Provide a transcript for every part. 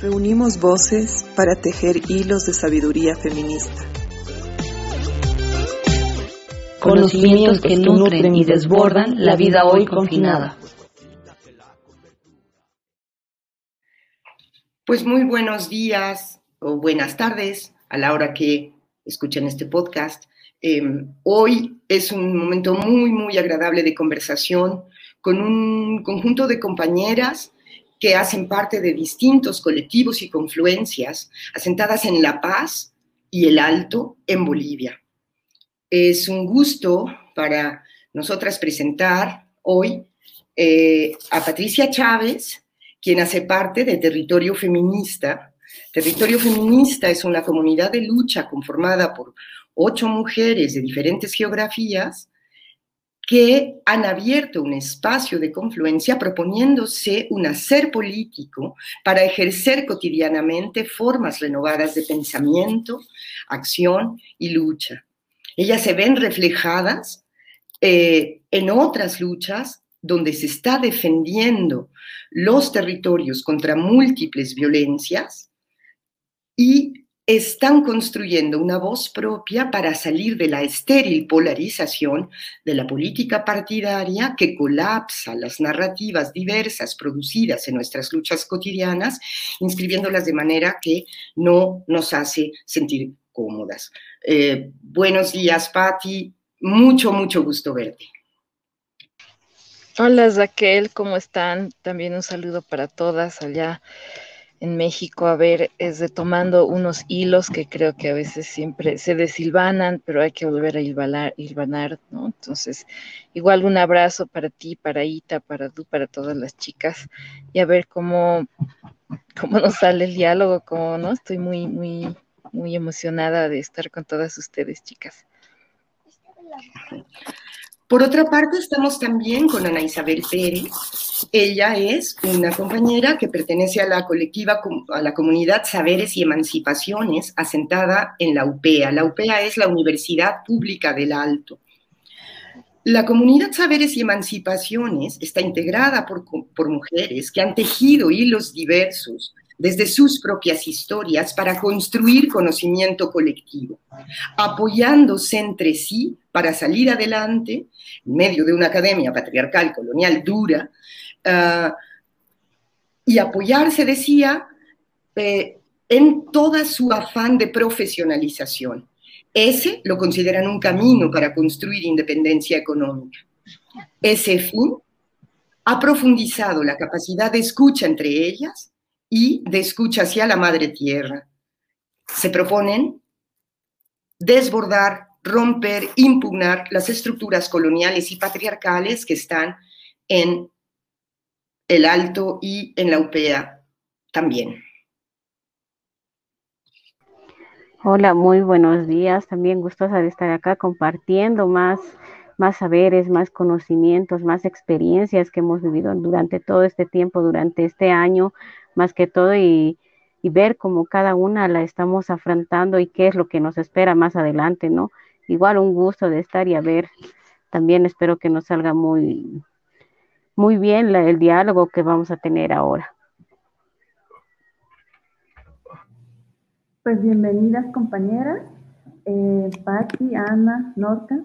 Reunimos voces para tejer hilos de sabiduría feminista. Conocimientos que nutren y desbordan la vida hoy confinada. Pues muy buenos días o buenas tardes a la hora que escuchen este podcast. Em, hoy es un momento muy, muy agradable de conversación con un conjunto de compañeras que hacen parte de distintos colectivos y confluencias asentadas en La Paz y el Alto en Bolivia. Es un gusto para nosotras presentar hoy eh, a Patricia Chávez, quien hace parte de Territorio Feminista. Territorio Feminista es una comunidad de lucha conformada por ocho mujeres de diferentes geografías que han abierto un espacio de confluencia proponiéndose un hacer político para ejercer cotidianamente formas renovadas de pensamiento, acción y lucha. Ellas se ven reflejadas eh, en otras luchas donde se está defendiendo los territorios contra múltiples violencias y están construyendo una voz propia para salir de la estéril polarización de la política partidaria que colapsa las narrativas diversas producidas en nuestras luchas cotidianas, inscribiéndolas de manera que no nos hace sentir cómodas. Eh, buenos días, Patti. Mucho, mucho gusto verte. Hola, Raquel, ¿cómo están? También un saludo para todas allá en México, a ver, es de tomando unos hilos que creo que a veces siempre se desilvanan, pero hay que volver a hilvanar, ¿no? Entonces, igual un abrazo para ti, para Ita, para tú, para todas las chicas, y a ver cómo, cómo nos sale el diálogo, cómo, ¿no? Estoy muy, muy, muy emocionada de estar con todas ustedes, chicas. Por otra parte, estamos también con Ana Isabel Pérez. Ella es una compañera que pertenece a la colectiva, a la comunidad Saberes y Emancipaciones, asentada en la UPEA. La UPEA es la Universidad Pública del Alto. La comunidad Saberes y Emancipaciones está integrada por, por mujeres que han tejido hilos diversos desde sus propias historias para construir conocimiento colectivo, apoyándose entre sí para salir adelante en medio de una academia patriarcal, colonial, dura, ah, y apoyarse, decía, eh, en toda su afán de profesionalización. Ese lo consideran un camino para construir independencia económica. Ese fin ha profundizado la capacidad de escucha entre ellas y de escucha hacia la madre tierra. Se proponen desbordar, romper, impugnar las estructuras coloniales y patriarcales que están en el Alto y en la UPEA también. Hola, muy buenos días. También gustosa de estar acá compartiendo más, más saberes, más conocimientos, más experiencias que hemos vivido durante todo este tiempo, durante este año, más que todo y, ver cómo cada una la estamos afrontando y qué es lo que nos espera más adelante, ¿no? Igual un gusto de estar y a ver, también espero que nos salga muy, muy bien el diálogo que vamos a tener ahora. Pues bienvenidas compañeras, eh, Patti, Ana, Norca.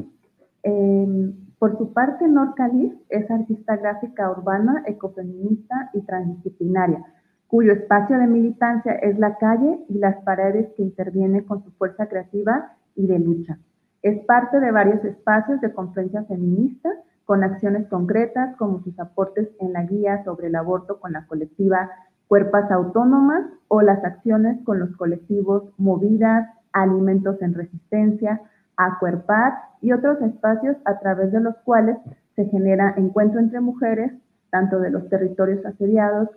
Em, por su parte, Norca Liz es artista gráfica urbana, ecofeminista y transdisciplinaria cuyo espacio de militancia es la calle y las paredes que interviene con su fuerza creativa y de lucha. Es parte de varios espacios de conferencia feminista con acciones concretas como sus aportes en la guía sobre el aborto con la colectiva Cuerpas Autónomas o las acciones con los colectivos Movidas, Alimentos en Resistencia, Acuerpar y otros espacios a través de los cuales se genera encuentro entre mujeres, tanto de los territorios asediados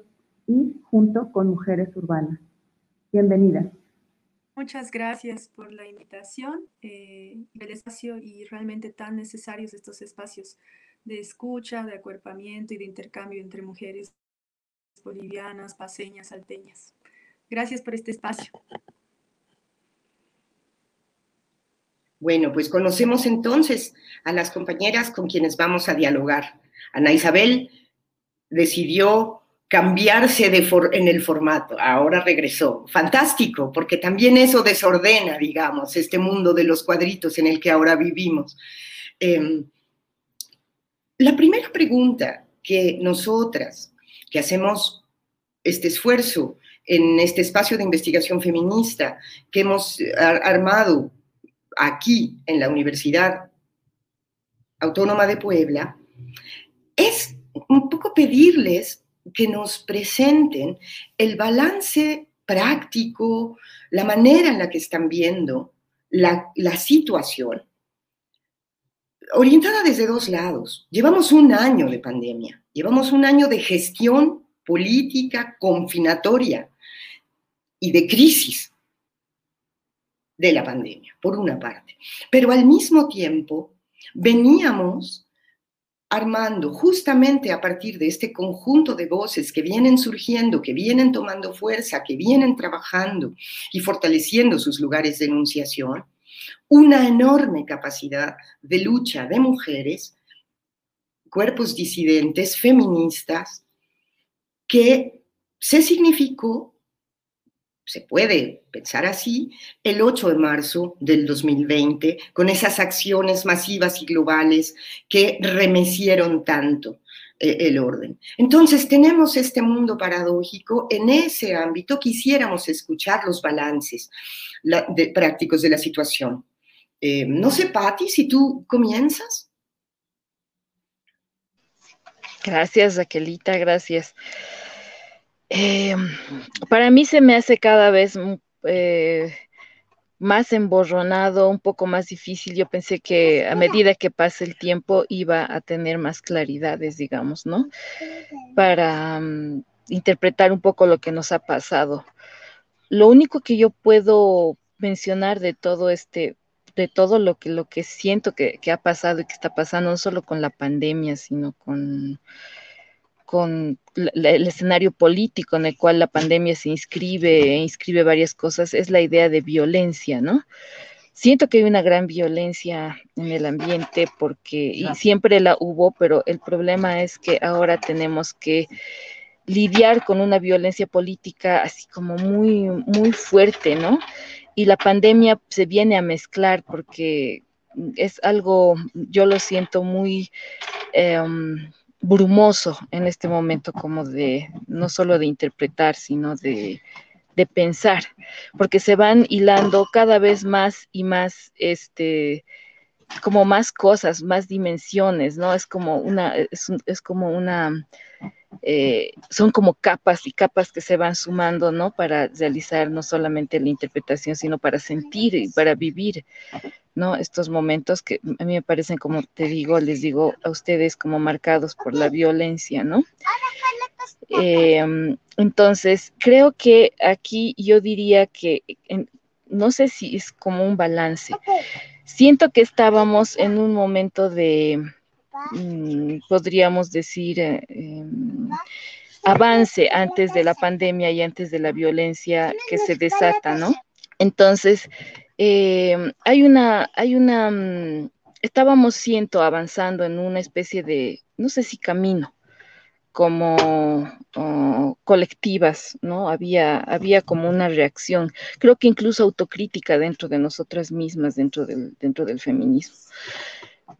y junto con mujeres urbanas. Bienvenidas. Muchas gracias por la invitación, eh, el espacio y realmente tan necesarios estos espacios de escucha, de acuerpamiento y de intercambio entre mujeres bolivianas, paseñas, salteñas. Gracias por este espacio. Bueno, pues conocemos entonces a las compañeras con quienes vamos a dialogar. Ana Isabel decidió cambiarse en el formato, ahora regresó. Fantástico, porque también eso desordena, digamos, este mundo de los cuadritos en el que ahora vivimos. Em, la primera pregunta que nosotras, que hacemos este esfuerzo en este espacio de investigación feminista que hemos armado aquí en la Universidad Autónoma de Puebla, es un poco pedirles que nos presenten el balance práctico, la manera en la que están viendo la, situación, orientada desde dos lados. Llevamos un año de pandemia, llevamos un año de gestión política confinatoria y de crisis de la pandemia, por una parte. Pero al mismo tiempo, veníamos armando justamente a partir de este conjunto de voces que vienen surgiendo, que vienen tomando fuerza, que vienen trabajando y fortaleciendo sus lugares de enunciación, una enorme capacidad de lucha de mujeres, cuerpos disidentes, feministas, que se significó se puede pensar así, el 8 de marzo del 2020, con esas acciones masivas y globales que remecieron tanto eh, el orden. Entonces, tenemos este mundo paradójico. En ese ámbito quisiéramos escuchar los balances de, prácticos de la situación. Eh, no sé, Patti, si tú comienzas. Gracias, Raquelita, gracias. Eh, para mí se me hace cada vez mm, eh, más emborronado, un poco más difícil. Yo pensé que a medida que pase el tiempo iba a tener más claridades, digamos, ¿no? Para mm, interpretar un poco lo que nos ha pasado. Lo único que yo puedo mencionar de todo este de todo lo que lo que siento que, que ha pasado y que está pasando, no solo con la pandemia, sino con con el escenario político en el cual la pandemia se inscribe, e inscribe varias cosas, es la idea de violencia, ¿no? Siento que hay una gran violencia en el ambiente porque, y siempre la hubo, pero el problema es que ahora tenemos que lidiar con una violencia política así como muy, muy fuerte, ¿no? Y la pandemia se viene a mezclar porque es algo, yo lo siento muy... Em, brumoso en este momento, como de no solo de interpretar, sino de, de pensar, porque se van hilando cada vez más y más, este, como más cosas, más dimensiones, ¿no? Es como una, es, es como una, eh, son como capas y capas que se van sumando, ¿no? Para realizar no solamente la interpretación, sino para sentir y para vivir ¿no? Estos momentos que a mí me parecen, como te digo, les digo a ustedes, como marcados por la violencia, ¿no? Em, entonces, creo que aquí yo diría que, no sé si es como un balance. Siento que estábamos en un momento de, mm, podríamos decir, eh, em, avance antes de la pandemia y antes de la violencia que se desata, ¿no? Entonces, eh, hay una, hay una, mm, estábamos, siento, avanzando en una especie de, no sé si camino, como colectivas, ¿no? Había, había como una reacción, creo que incluso autocrítica dentro de nosotras mismas, dentro del, dentro del feminismo.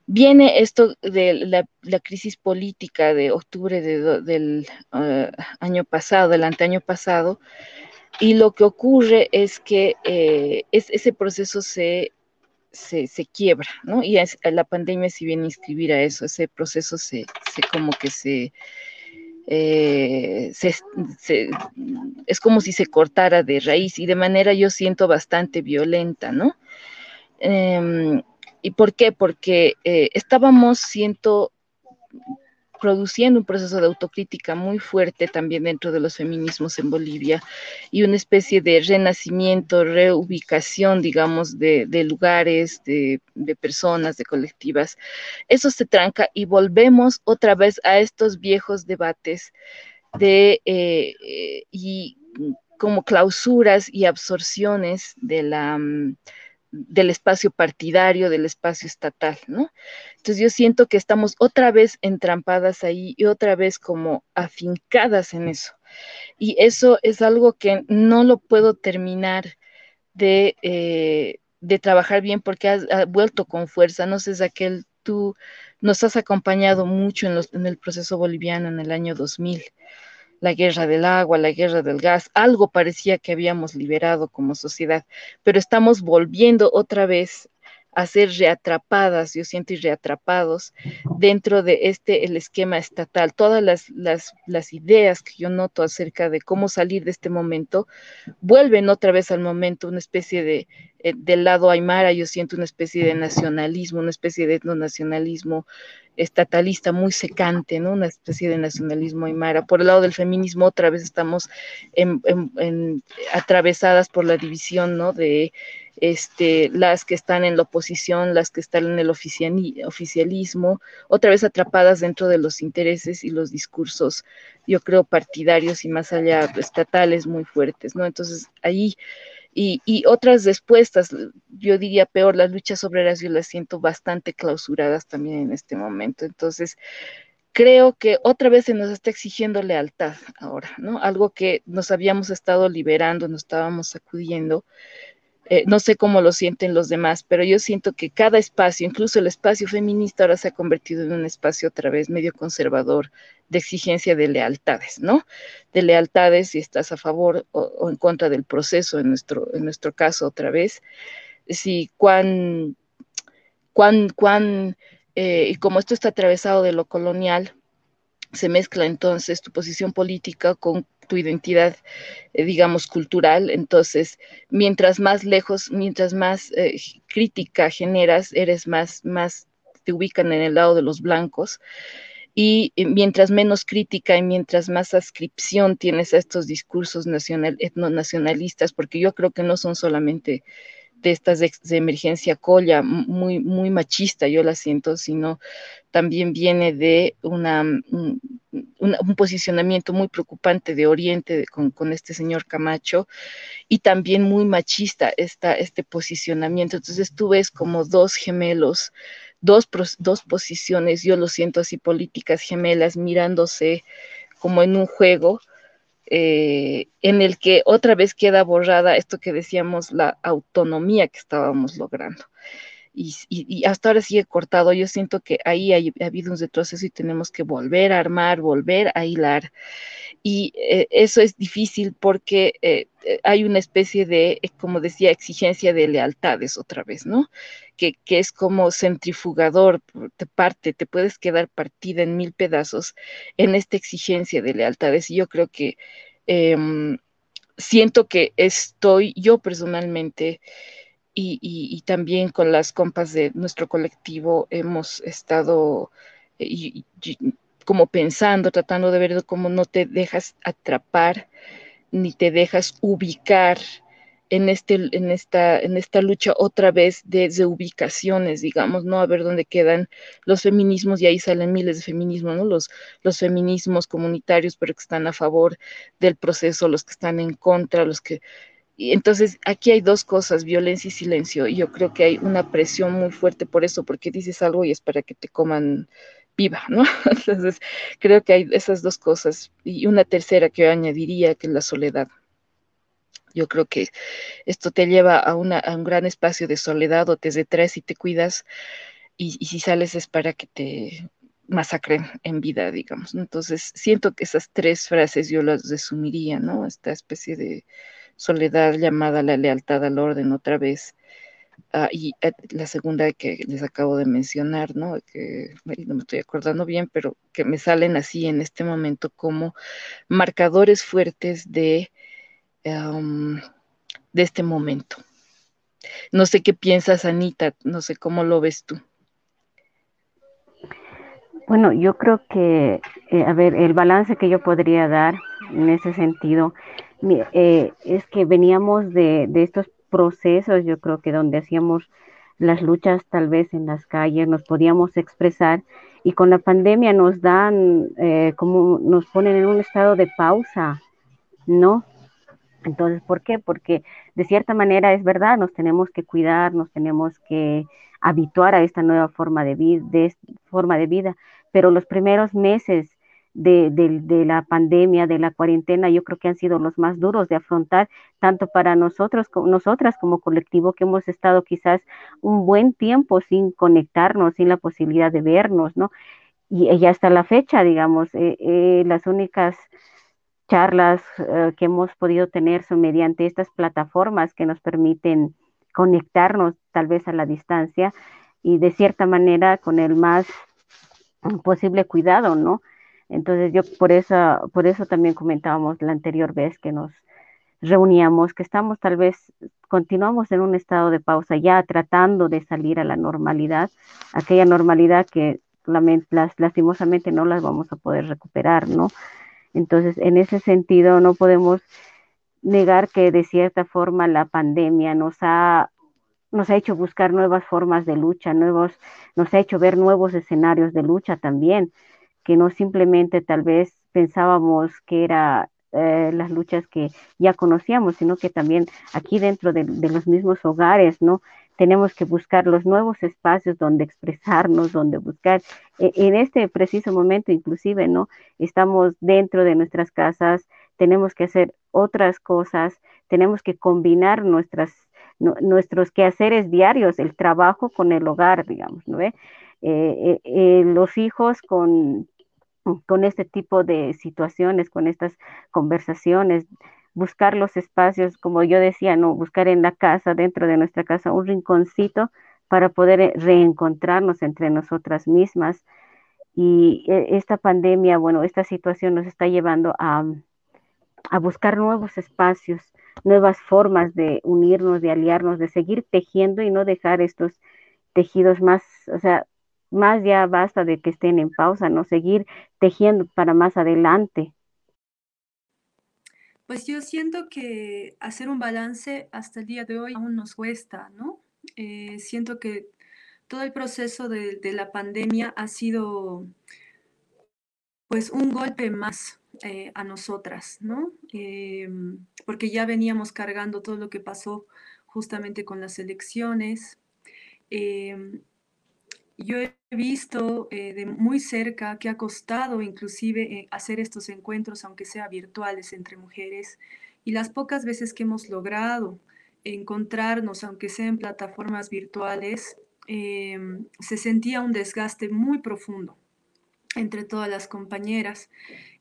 Viene esto de la, crisis política de octubre del uh, año pasado, del anteaño pasado, y lo que ocurre es que eh, ese proceso se, se, quiebra, ¿no? Y la pandemia si viene a inscribir a eso, ese proceso se, se como que se, eh, es como si se cortara de raíz y de manera yo siento bastante violenta, ¿no? Em, ¿Y por qué? Porque eh, estábamos, siento, produciendo un proceso de autocrítica muy fuerte también dentro de los feminismos en Bolivia y una especie de renacimiento, reubicación, digamos, de, lugares, de, personas, de colectivas. Eso se tranca y volvemos otra vez a estos viejos debates de eh, eh, y como clausuras y absorciones de la mm, del espacio partidario, del espacio estatal, ¿no? Entonces yo siento que estamos otra vez entrampadas ahí y otra vez como afincadas en eso. Y eso es algo que no lo puedo terminar de, eh, de trabajar bien porque has, vuelto con fuerza. No sé, Raquel, tú nos has acompañado mucho en, los, en el proceso boliviano en el año 2000 la guerra del agua, la guerra del gas, algo parecía que habíamos liberado como sociedad, pero estamos volviendo otra vez a ser reatrapadas, yo siento, y reatrapados dentro de este, el esquema estatal. Todas las, las, las, ideas que yo noto acerca de cómo salir de este momento vuelven otra vez al momento, una especie de, eh, del lado aymara, yo siento una especie de nacionalismo, una especie de etnonacionalismo, estatalista muy secante, ¿no? Una especie de nacionalismo aymara. Por el lado del feminismo, otra vez estamos atravesadas por la división, ¿no? De este, las que están en la oposición, las que están en el oficialismo, otra vez atrapadas dentro de los intereses y los discursos, yo creo, partidarios y más allá estatales muy fuertes, ¿no? Entonces, ahí y, otras respuestas, yo diría peor, las luchas obreras yo las siento bastante clausuradas también en este momento. Entonces, creo que otra vez se nos está exigiendo lealtad ahora, ¿no? Algo que nos habíamos estado liberando, nos estábamos sacudiendo, eh, no sé cómo lo sienten los demás, pero yo siento que cada espacio, incluso el espacio feminista, ahora se ha convertido en un espacio otra vez medio conservador de exigencia de lealtades, ¿no? De lealtades si estás a favor o, en contra del proceso, en nuestro, en nuestro caso otra vez. Si cuán, cuán, cuán, eh, y como esto está atravesado de lo colonial, se mezcla entonces tu posición política con tu identidad, eh, digamos, cultural. Entonces, mientras más lejos, mientras más eh, crítica generas, eres más, más, te ubican en el lado de los blancos. Y mientras menos crítica y mientras más ascripción tienes a estos discursos nacional, etnonacionalistas, porque yo creo que no son solamente de estas de, emergencia colla, muy, muy machista, yo la siento, sino también viene de una, un, posicionamiento muy preocupante de Oriente con, con, este señor Camacho y también muy machista esta, este posicionamiento. Entonces tú ves como dos gemelos, dos, dos posiciones, yo lo siento así, políticas gemelas mirándose como en un juego eh, en el que otra vez queda borrada esto que decíamos, la autonomía que estábamos logrando. Y, hasta ahora sigue cortado. Yo siento que ahí ha habido un retroceso y tenemos que volver a armar, volver a hilar. Y eh, eso es difícil porque eh, hay una especie de, como decía, exigencia de lealtades otra vez, ¿no? Que, que, es como centrifugador, te parte, te puedes quedar partida en mil pedazos en esta exigencia de lealtades. Y yo creo que em, siento que estoy yo personalmente y, también con las compas de nuestro colectivo hemos estado eh, como pensando, tratando de ver cómo no te dejas atrapar ni te dejas ubicar en, este, en, esta, en esta lucha otra vez de, ubicaciones, digamos, ¿no? A ver dónde quedan los feminismos y ahí salen miles de feminismos, ¿no? Los, los feminismos comunitarios, pero que están a favor del proceso, los que están en contra, los que y entonces aquí hay dos cosas, violencia y silencio. Y yo creo que hay una presión muy fuerte por eso, porque dices algo y es para que te coman viva, ¿no? Entonces creo que hay esas dos cosas. Y una tercera que yo añadiría, que es la soledad. Yo creo que esto te lleva a, una, a un gran espacio de soledad o te detraes y te cuidas. Y, y si sales es para que te masacren en vida, digamos. Entonces, siento que esas tres frases yo las resumiría, ¿no? Esta especie de, soledad llamada la lealtad al orden otra vez. Ah, y eh, la segunda que les acabo de mencionar, ¿no? Que no me estoy acordando bien, pero que me salen así en este momento como marcadores fuertes de, de este momento. No sé qué piensas, Anita, no sé cómo lo ves tú. Bueno, yo creo que, eh, a ver, el balance que yo podría dar en ese sentido eh, es que veníamos de, de estos procesos, yo creo que donde hacíamos las luchas tal vez en las calles, nos podíamos expresar y con la pandemia nos dan, eh, como nos ponen en un estado de pausa, ¿no? Entonces, ¿por qué? Porque de cierta manera es verdad, nos tenemos que cuidar, nos tenemos que habituar a esta nueva forma de, forma de vida, pero los primeros meses de, la pandemia, de la cuarentena, yo creo que han sido los más duros de afrontar, tanto para nosotros, nosotras como colectivo, que hemos estado quizás un buen tiempo sin conectarnos, sin la posibilidad de vernos, ¿no? Y, y hasta la fecha, digamos, eh, eh, las únicas charlas eh, que hemos podido tener son mediante estas plataformas que nos permiten conectarnos tal vez a la distancia y de cierta manera con el más posible cuidado, ¿no? Entonces yo por eso, por eso también comentábamos la anterior vez que nos reuníamos, que estamos tal vez, continuamos en un estado de pausa ya tratando de salir a la normalidad, aquella normalidad que lastimosamente no las vamos a poder recuperar, ¿no? Entonces, en ese sentido, no podemos negar que de cierta forma la pandemia nos ha nos ha hecho buscar nuevas formas de lucha, nuevos, nos ha hecho ver nuevos escenarios de lucha también que no simplemente tal vez pensábamos que era eh, las luchas que ya conocíamos, sino que también aquí dentro de, los mismos hogares, ¿no? Tenemos que buscar los nuevos espacios donde expresarnos, donde buscar. E, en este preciso momento, inclusive, ¿no? Estamos dentro de nuestras casas, tenemos que hacer otras cosas, tenemos que combinar nuestras, nuestros quehaceres diarios, el trabajo con el hogar, digamos, ¿no? Eh, eh, los hijos con con este tipo de situaciones, con estas conversaciones, buscar los espacios, como yo decía, no, buscar en la casa, dentro de nuestra casa, un rinconcito para poder eh, reencontrarnos entre nosotras mismas. Y eh, esta pandemia, bueno, esta situación nos está llevando a, a buscar nuevos espacios, nuevas formas de unirnos, de aliarnos, de seguir tejiendo y no dejar estos tejidos más, o sea, más ya basta de que estén en pausa, no seguir tejiendo para más adelante. Pues yo siento que hacer un balance hasta el día de hoy aún nos cuesta, ¿no? Eh, siento que todo el proceso de, la pandemia ha sido pues un golpe más eh, a nosotras, ¿no? Em, porque ya veníamos cargando todo lo que pasó justamente con las elecciones. Yo he visto eh, de muy cerca que ha costado inclusive eh, hacer estos encuentros, aunque sea virtuales, entre mujeres, y las pocas veces que hemos logrado encontrarnos, aunque sea en plataformas virtuales, em, se sentía un desgaste muy profundo entre todas las compañeras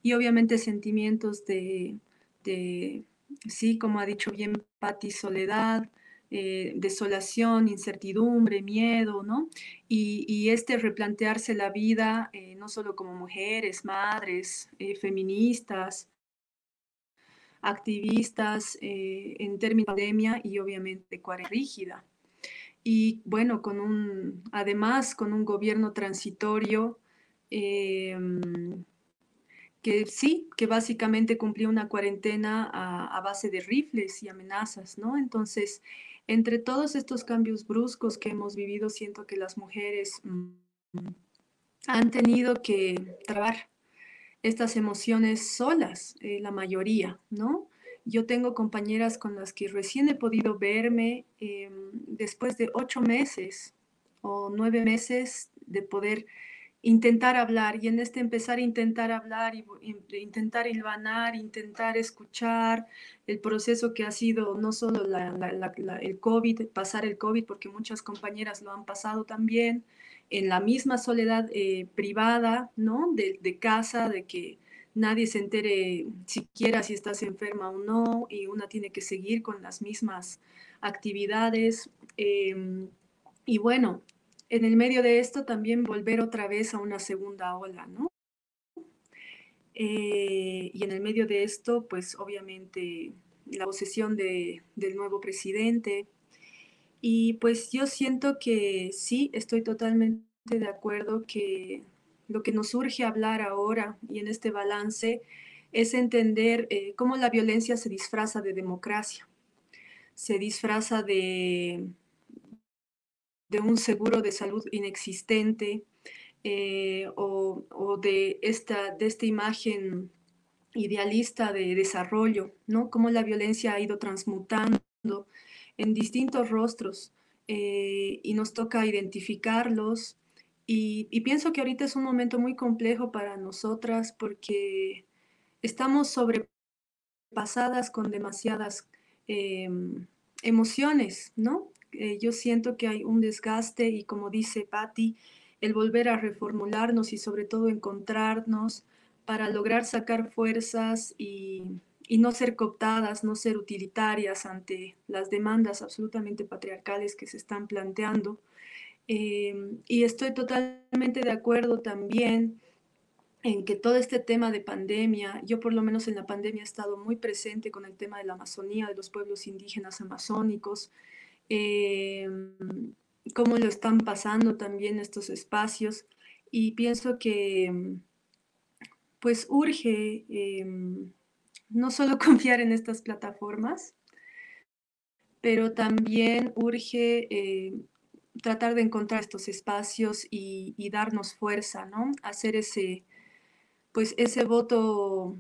y obviamente sentimientos de, de sí, como ha dicho bien Patti, soledad, eh, desolación, incertidumbre, miedo, ¿no? Y, este replantearse la vida, eh, no solo como mujeres, madres, eh, feministas, activistas en términos de pandemia y obviamente cuarentena rígida. Y bueno, con un, además con un gobierno transitorio que sí, que básicamente cumplía una cuarentena a, base de rifles y amenazas, ¿no? Entonces, entre todos estos cambios bruscos que hemos vivido, siento que las mujeres mm, han tenido que trabar estas emociones solas, eh, la mayoría, ¿no? Yo tengo compañeras con las que recién he podido verme em, después de ocho meses o nueve meses de poder intentar hablar y en este empezar a intentar hablar y, intentar hilvanar, intentar escuchar el proceso que ha sido no solo el COVID, pasar el COVID, porque muchas compañeras lo han pasado también, en la misma soledad eh, privada, ¿no? De, casa, de que nadie se entere siquiera si estás enferma o no y una tiene que seguir con las mismas actividades. Em, y bueno, en el medio de esto también volver otra vez a una segunda ola, ¿no? Eh, y en el medio de esto, pues obviamente la posesión de, del nuevo presidente. Y pues yo siento que sí, estoy totalmente de acuerdo que lo que nos urge hablar ahora y en este balance es entender eh, cómo la violencia se disfraza de democracia, se disfraza de, de un seguro de salud inexistente eh, o, de, esta, de esta imagen idealista de desarrollo, ¿no? Cómo la violencia ha ido transmutando en distintos rostros eh, y nos toca identificarlos. Y, y, pienso que ahorita es un momento muy complejo para nosotras porque estamos sobrepasadas con demasiadas em, emociones, ¿no? Eh, yo siento que hay un desgaste y como dice Patti, el volver a reformularnos y sobre todo encontrarnos para lograr sacar fuerzas y, no ser cooptadas, no ser utilitarias ante las demandas absolutamente patriarcales que se están planteando. Em, y estoy totalmente de acuerdo también en que todo este tema de pandemia, yo por lo menos en la pandemia he estado muy presente con el tema de la Amazonía, de los pueblos indígenas amazónicos, eh, cómo lo están pasando también estos espacios y pienso que pues urge em, no solo confiar en estas plataformas, pero también urge eh, tratar de encontrar estos espacios y, y, darnos fuerza, ¿no? Hacer ese, pues ese voto,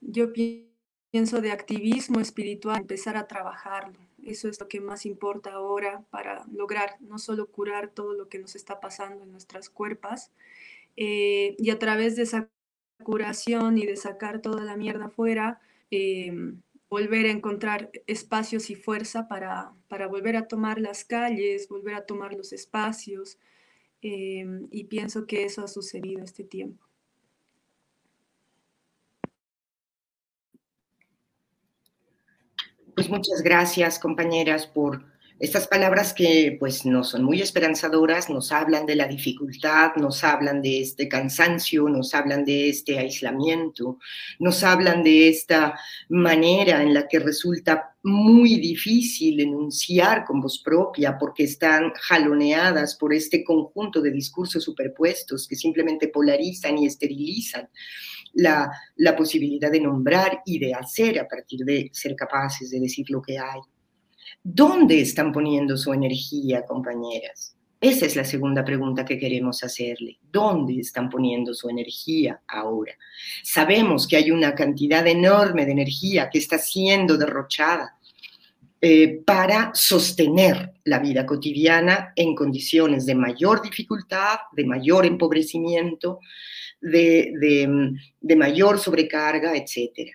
yo pienso, de activismo espiritual, empezar a trabajarlo. Eso es lo que más importa ahora para lograr no solo curar todo lo que nos está pasando en nuestras cuerpos, eh, y a través de esa curación y de sacar toda la mierda afuera, eh, volver a encontrar espacios y fuerza para, para, volver a tomar las calles, volver a tomar los espacios, eh, y pienso que eso ha sucedido este tiempo. Pues muchas gracias, compañeras, por estas palabras que pues no son muy esperanzadoras, nos hablan de la dificultad, nos hablan de este cansancio, nos hablan de este aislamiento, nos hablan de esta manera en la que resulta muy difícil enunciar con voz propia porque están jaloneadas por este conjunto de discursos superpuestos que simplemente polarizan y esterilizan la, posibilidad de nombrar y de hacer a partir de ser capaces de decir lo que hay. ¿Dónde están poniendo su energía, compañeras? Esa es la segunda pregunta que queremos hacerle. ¿Dónde están poniendo su energía ahora? Sabemos que hay una cantidad enorme de energía que está siendo derrochada eh, para sostener la vida cotidiana en condiciones de mayor dificultad, de mayor empobrecimiento, de, mayor sobrecarga, etc.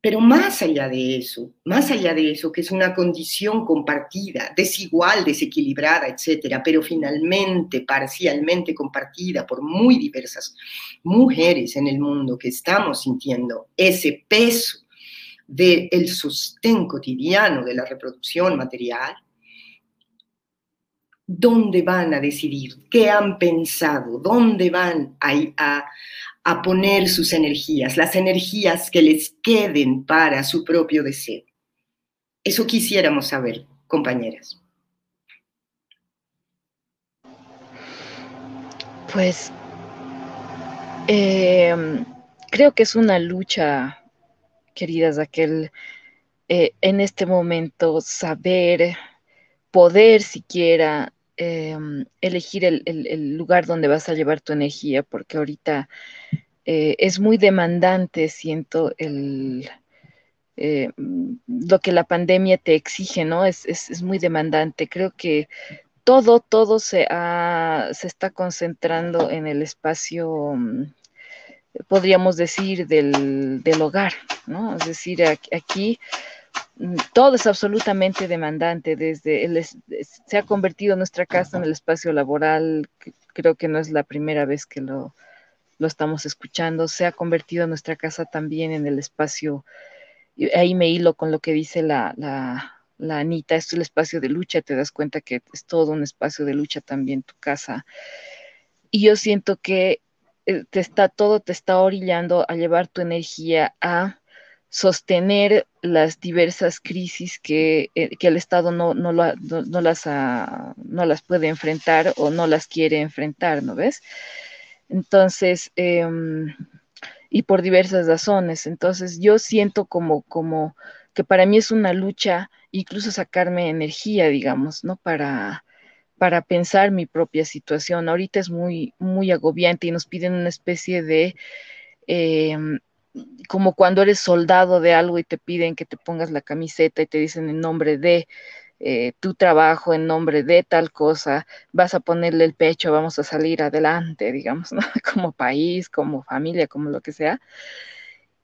Pero más allá de eso, más allá de eso, que es una condición compartida, desigual, desequilibrada, etcétera, pero finalmente parcialmente compartida por muy diversas mujeres en el mundo que estamos sintiendo ese peso del sostén cotidiano de la reproducción material, dónde van a decidir, qué han pensado, dónde van a, a, poner sus energías, las energías que les queden para su propio deseo. Eso quisiéramos saber, compañeras. Pues em, creo que es una lucha, queridas, aquel eh, en este momento saber, poder siquiera Em, elegir el, lugar donde vas a llevar tu energía, porque ahorita eh, es muy demandante, siento, el, eh, lo que la pandemia te exige, ¿no? Es, muy demandante. Creo que todo, todo se, se está concentrando en el espacio, mm, podríamos decir, del, del hogar, ¿no? Es decir, aquí Mm, todo es absolutamente demandante, desde el, se ha convertido nuestra casa en el espacio laboral, creo que no es la primera vez que lo, lo estamos escuchando, se ha convertido nuestra casa también en el espacio, ahí me hilo con lo que dice la, la, la Anita, es el espacio de lucha, te das cuenta que es todo un espacio de lucha también tu casa. Y yo siento que te está, todo te está orillando a llevar tu energía a sostener las diversas crisis que, eh, el Estado no, no, las, no las puede enfrentar o no las quiere enfrentar, ¿no ves? Entonces, em, y por diversas razones. Entonces, yo siento como, como que para mí es una lucha, incluso sacarme energía, digamos, ¿no? Para, para pensar mi propia situación. Ahorita es muy, muy agobiante y nos piden una especie de, em, como cuando eres soldado de algo y te piden que te pongas la camiseta y te dicen en nombre de eh, tu trabajo, en nombre de tal cosa, vas a ponerle el pecho, vamos a salir adelante, digamos, como país, como familia, como lo que sea.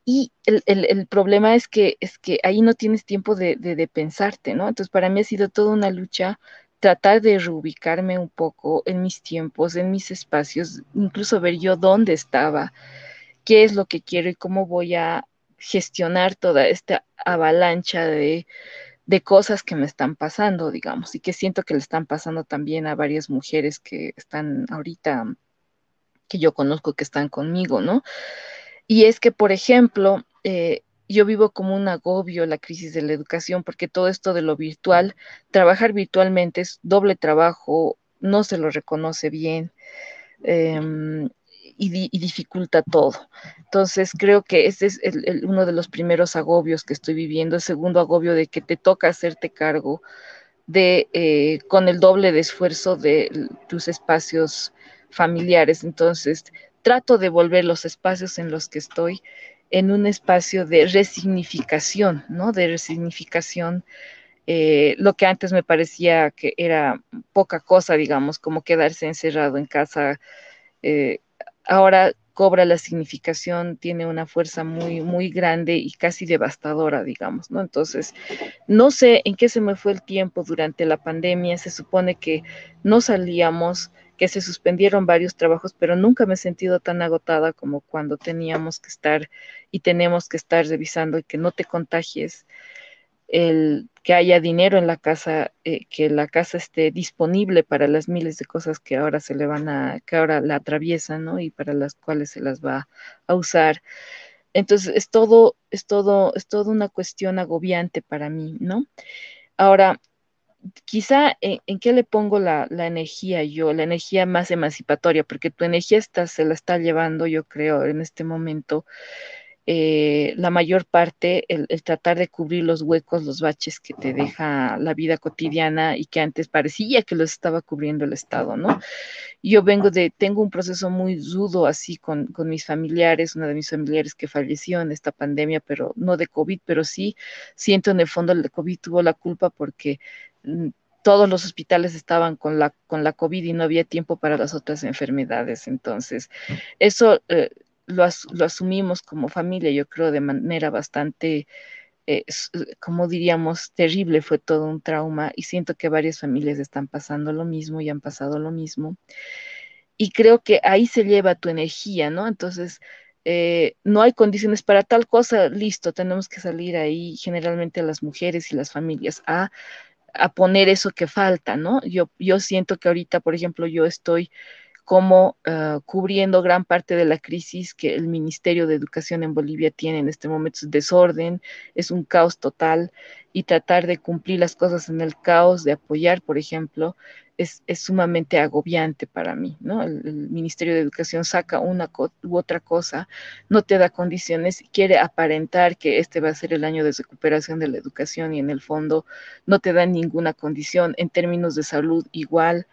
Y el, el, problema es que, es que ahí no tienes tiempo de, de, de, pensarte, ¿no? Entonces, para mí ha sido toda una lucha tratar de reubicarme un poco en mis tiempos, en mis espacios, incluso ver yo dónde estaba, qué es lo que quiero y cómo voy a gestionar toda esta avalancha de, de cosas que me están pasando, digamos, y que siento que le están pasando también a varias mujeres que están ahorita, que yo conozco que están conmigo, ¿no? Y es que, por ejemplo, eh, yo vivo como un agobio la crisis de la educación, porque todo esto de lo virtual, trabajar virtualmente es doble trabajo, no se lo reconoce bien. Eh, y, dificulta todo. Entonces, creo que ese es uno de los primeros agobios que estoy viviendo. El segundo agobio de que te toca hacerte cargo de, eh, con el doble de esfuerzo de tus espacios familiares. Entonces, trato de volver los espacios en los que estoy en un espacio de resignificación, ¿no? De resignificación. Eh, lo que antes me parecía que era poca cosa, digamos, como quedarse encerrado en casa, eh, ahora cobra la significación, tiene una fuerza muy, muy grande y casi devastadora, digamos, ¿no? Entonces, no sé en qué se me fue el tiempo durante la pandemia, se supone que no salíamos, que se suspendieron varios trabajos, pero nunca me he sentido tan agotada como cuando teníamos que estar y tenemos que estar revisando y que no te contagies el que haya dinero en la casa, eh, que la casa esté disponible para las miles de cosas que ahora se le van a, que ahora la atraviesan, ¿no? Y para las cuales se las va a usar. Entonces, es todo, es todo, es todo una cuestión agobiante para mí, ¿no? Ahora, quizá en, en qué le pongo la, energía yo, la energía más emancipatoria, porque tu energía se la está llevando, yo creo, en este momento eh, la mayor parte, el, tratar de cubrir los huecos, los baches que te deja la vida cotidiana y que antes parecía que los estaba cubriendo el Estado, ¿no? Yo vengo de, tengo un proceso muy rudo así con, con mis familiares, una de mis familiares que falleció en esta pandemia, pero no de COVID, pero sí siento en el fondo el COVID tuvo la culpa porque mm, todos los hospitales estaban con la, con la COVID y no había tiempo para las otras enfermedades. Entonces, eso eh, lo, asumimos como familia, yo creo, de manera bastante, eh, como diríamos, terrible, fue todo un trauma y siento que varias familias están pasando lo mismo y han pasado lo mismo. Y creo que ahí se lleva tu energía, ¿no? Entonces, eh, no hay condiciones para tal cosa, listo, tenemos que salir ahí generalmente a las mujeres y las familias a, a poner eso que falta, ¿no? Yo, yo siento que ahorita, por ejemplo, yo estoy como uh, cubriendo gran parte de la crisis que el Ministerio de Educación en Bolivia tiene en este momento. Es desorden, es un caos total y tratar de cumplir las cosas en el caos, de apoyar, por ejemplo, es, es sumamente agobiante para mí, ¿no? El, el, Ministerio de Educación saca una u otra cosa, no te da condiciones, quiere aparentar que este va a ser el año de recuperación de la educación y en el fondo no te da ninguna condición en términos de salud igual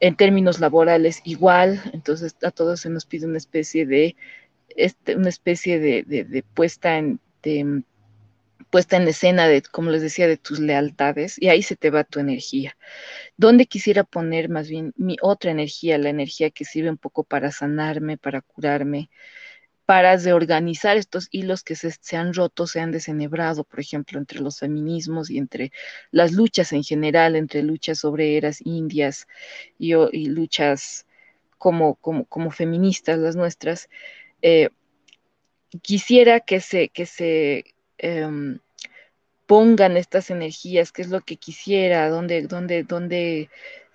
en términos laborales igual, entonces a todos se nos pide una especie de, este, una especie de, puesta en, de, puesta en escena de, como les decía, de tus lealtades, y ahí se te va tu energía. ¿Dónde quisiera poner más bien mi otra energía, la energía que sirve un poco para sanarme, para curarme, para reorganizar estos hilos que se, han roto, se han desenebrado, por ejemplo, entre los feminismos y entre las luchas en general, entre luchas obreras indias y, luchas como, como, como, feministas, las nuestras. Eh, quisiera que se, que se eh, pongan estas energías, que es lo que quisiera, donde, donde, donde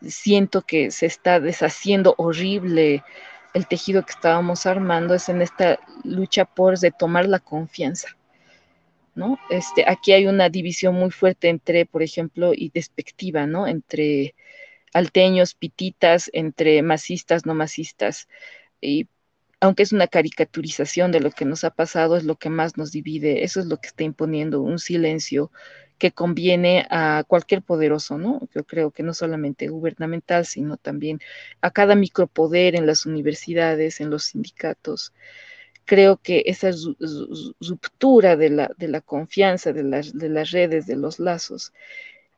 siento que se está deshaciendo horrible el tejido que estábamos armando es en esta lucha por retomar la confianza. ¿no? Este, aquí hay una división muy fuerte entre, por ejemplo, y despectiva, ¿no? Entre alteños, pititas, entre masistas, no masistas. y aunque es una caricaturización de lo que nos ha pasado, es lo que más nos divide, eso es lo que está imponiendo un silencio que conviene a cualquier poderoso, ¿no? Yo creo que no solamente gubernamental, sino también a cada micropoder en las universidades, en los sindicatos. Creo que esa ruptura de la, de la confianza, de de las redes, de los lazos,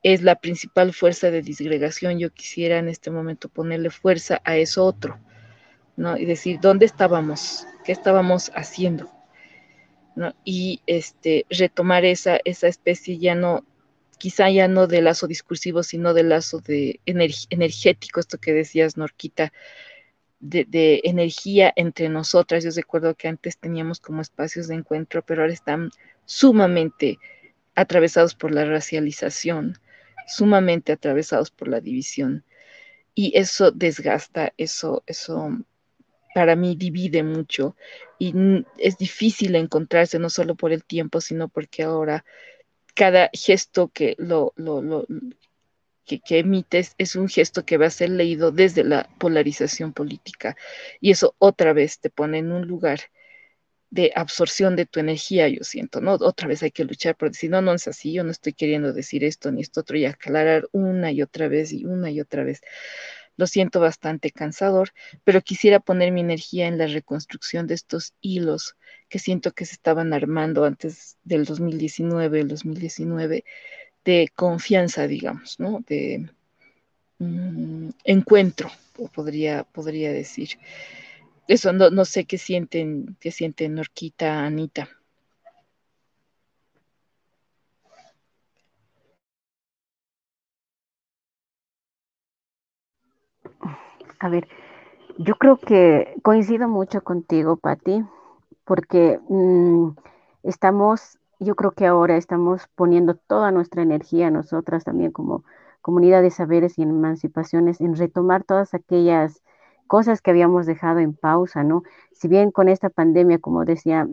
es la principal fuerza de disgregación. Yo quisiera en este momento ponerle fuerza a eso otro, ¿no? Y decir, ¿dónde estábamos? ¿Qué estábamos haciendo? Y este, retomar esa, esa especie ya no, quizá ya no de lazo discursivo, sino de lazo de energético, esto que decías, Norquita, de, de, energía entre nosotras. Yo recuerdo que antes teníamos como espacios de encuentro, pero ahora están sumamente atravesados por la racialización, sumamente atravesados por la división. Y eso desgasta, eso, eso para mí divide mucho y es difícil encontrarse no solo por el tiempo, sino porque ahora cada gesto que lo, que, que, emites es un gesto que va a ser leído desde la polarización política y eso otra vez te pone en un lugar de absorción de tu energía, yo siento, ¿no? Otra vez hay que luchar por decir, no, no es así, yo no estoy queriendo decir esto ni esto otro y aclarar una y otra vez y una y otra vez lo siento bastante cansador, pero quisiera poner mi energía en la reconstrucción de estos hilos que siento que se estaban armando antes del 2019, el 2019, de confianza, digamos, ¿no? De mm, encuentro, podría, podría decir. Eso no, no sé qué sienten, qué sienten Norquita, Anita. A ver, yo creo que coincido mucho contigo, Patti, porque mm, estamos, yo creo que ahora estamos poniendo toda nuestra energía, nosotras también como comunidad de saberes y emancipaciones, en retomar todas aquellas cosas que habíamos dejado en pausa, ¿no? Si bien con esta pandemia, como decía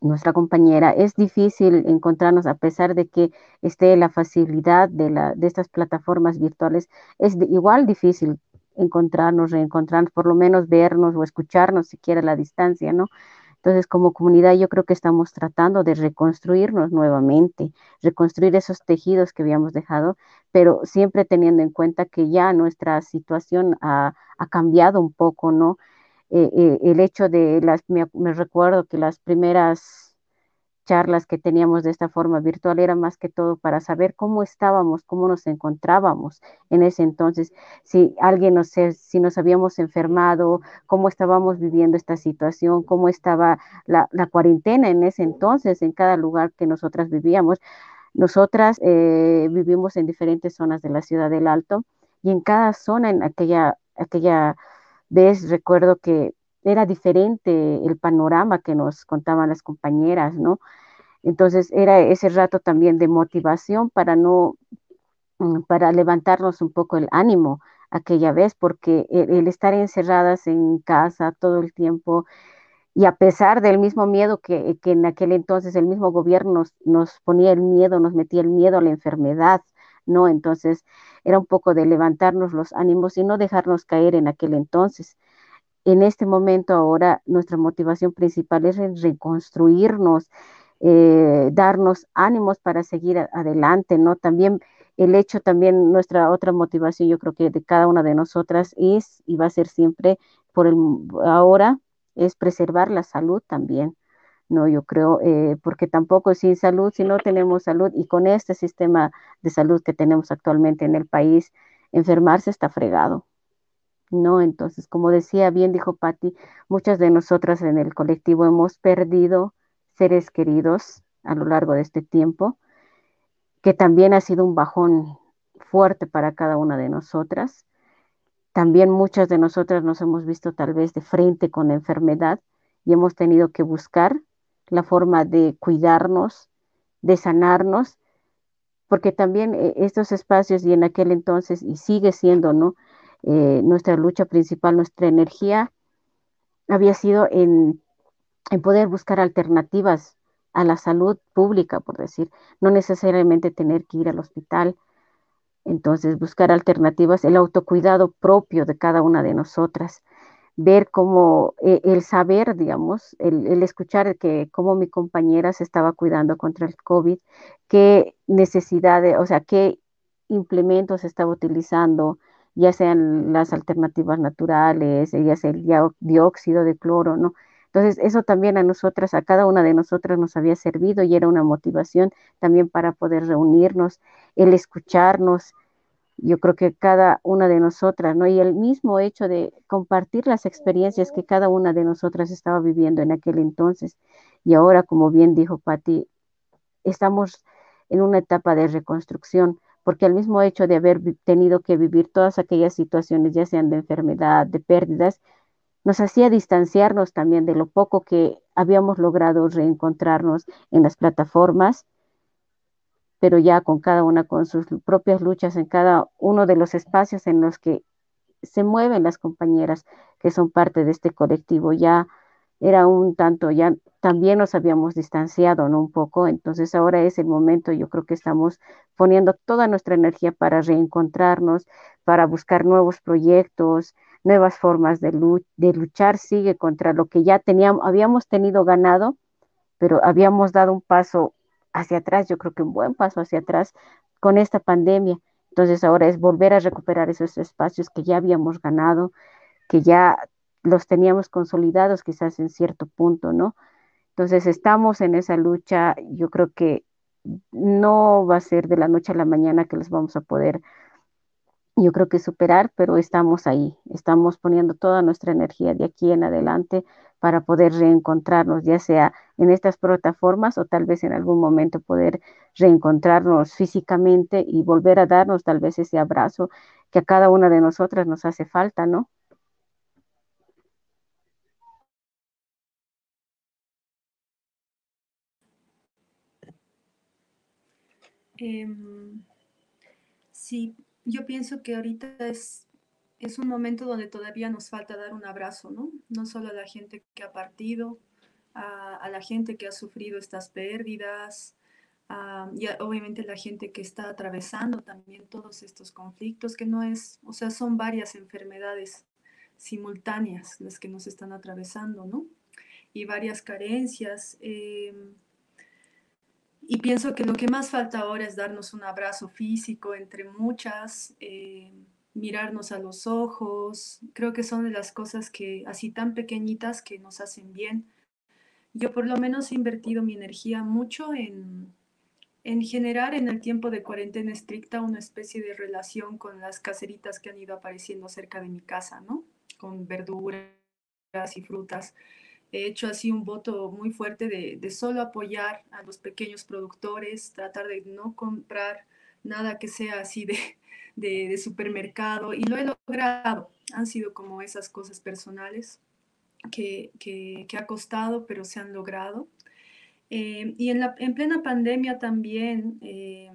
nuestra compañera, es difícil encontrarnos a pesar de que esté la facilidad de, de estas plataformas virtuales, es igual difícil encontrarnos, reencontrarnos, por lo menos vernos o escucharnos siquiera a la distancia, ¿no? Entonces, como comunidad, yo creo que estamos tratando de reconstruirnos nuevamente, reconstruir esos tejidos que habíamos dejado, pero siempre teniendo en cuenta que ya nuestra situación ha, cambiado un poco, ¿no? Eh, eh, el hecho de las, me recuerdo que las primeras charlas que teníamos de esta forma virtual era más que todo para saber cómo estábamos, cómo nos encontrábamos en ese entonces, si alguien nos, si nos habíamos enfermado, cómo estábamos viviendo esta situación, cómo estaba la, cuarentena en ese entonces en cada lugar que nosotras vivíamos. Nosotras eh, vivimos en diferentes zonas de la ciudad del Alto y en cada zona, en aquella, aquella vez, recuerdo que era diferente el panorama que nos contaban las compañeras, ¿no? Entonces era ese rato también de motivación para no, mm, para levantarnos un poco el ánimo aquella vez, porque el, estar encerradas en casa todo el tiempo y a pesar del mismo miedo que, que en aquel entonces el mismo gobierno nos, nos, ponía el miedo, nos metía el miedo a la enfermedad, ¿no? Entonces era un poco de levantarnos los ánimos y no dejarnos caer en aquel entonces en este momento ahora nuestra motivación principal es reconstruirnos, eh, darnos ánimos para seguir adelante, ¿no? También el hecho, también nuestra otra motivación, yo creo que de cada una de nosotras es y va a ser siempre por el ahora, es preservar la salud también. No, yo creo, eh, porque tampoco sin salud, si no tenemos salud y con este sistema de salud que tenemos actualmente en el país, enfermarse está fregado. ¿No? Entonces, como decía, bien dijo Patti, muchas de nosotras en el colectivo hemos perdido seres queridos a lo largo de este tiempo, que también ha sido un bajón fuerte para cada una de nosotras. También muchas de nosotras nos hemos visto tal vez de frente con la enfermedad y hemos tenido que buscar la forma de cuidarnos, de sanarnos, porque también eh, estos espacios y en aquel entonces, y sigue siendo, ¿no? Eh, nuestra lucha principal, nuestra energía había sido en, poder buscar alternativas a la salud pública, por decir, no necesariamente tener que ir al hospital. Entonces, buscar alternativas, el autocuidado propio de cada una de nosotras. ver cómo eh, el saber, digamos, el, el, escuchar que cómo mi compañera se estaba cuidando contra el COVID, qué necesidades, o sea, qué implementos estaba utilizando, ya sean las alternativas naturales, ya sea el dióxido de cloro, ¿no? Entonces, eso también a nosotras, a cada una de nosotras nos había servido y era una motivación también para poder reunirnos, el escucharnos, yo creo que cada una de nosotras, ¿no? Y el mismo hecho de compartir las experiencias que cada una de nosotras estaba viviendo en aquel entonces. Y ahora, como bien dijo Patti, estamos en una etapa de reconstrucción, porque el mismo hecho de haber tenido que vivir todas aquellas situaciones, ya sean de enfermedad, de pérdidas, nos hacía distanciarnos también de lo poco que habíamos logrado reencontrarnos en las plataformas, pero ya con cada una con sus propias luchas en cada uno de los espacios en los que se mueven las compañeras que son parte de este colectivo. Ya era un tanto, ya también nos habíamos distanciado ¿no? un poco, entonces ahora es el momento, yo creo que estamos poniendo toda nuestra energía para reencontrarnos, para buscar nuevos proyectos, nuevas formas de, de luchar, sigue contra lo que ya teníamos, habíamos tenido ganado, pero habíamos dado un paso hacia atrás, yo creo que un buen paso hacia atrás con esta pandemia. Entonces ahora es volver a recuperar esos espacios que ya habíamos ganado, que ya los teníamos consolidados quizás en cierto punto, ¿no? Entonces estamos en esa lucha, yo creo que no va a ser de la noche a la mañana que los vamos a poder, yo creo que superar, pero estamos ahí, estamos poniendo toda nuestra energía de aquí en adelante para poder reencontrarnos, ya sea en estas plataformas o tal vez en algún momento poder reencontrarnos físicamente y volver a darnos tal vez ese abrazo que a cada una de nosotras nos hace falta, ¿no? Em, sí, yo pienso que ahorita es, es un momento donde todavía nos falta dar un abrazo, ¿no? No solo a la gente que ha partido, a, la gente que ha sufrido estas pérdidas, y obviamente la gente que está atravesando también todos estos conflictos, que no es, o sea, son varias enfermedades simultáneas las que nos están atravesando, ¿no? Y varias carencias. Em, y pienso que lo que más falta ahora es darnos un abrazo físico entre muchas, eh, mirarnos a los ojos. Creo que son de las cosas que así tan pequeñitas que nos hacen bien. Yo por lo menos he invertido mi energía mucho en, en generar en el tiempo de cuarentena estricta una especie de relación con las caseritas que han ido apareciendo cerca de mi casa, ¿no? Con verduras y frutas he hecho así un voto muy fuerte de, solo apoyar a los pequeños productores, tratar de no comprar nada que sea así de, de, supermercado y lo he logrado. Han sido como esas cosas personales que, que, ha costado, pero se han logrado. Eh, y en, la, en plena pandemia también, eh,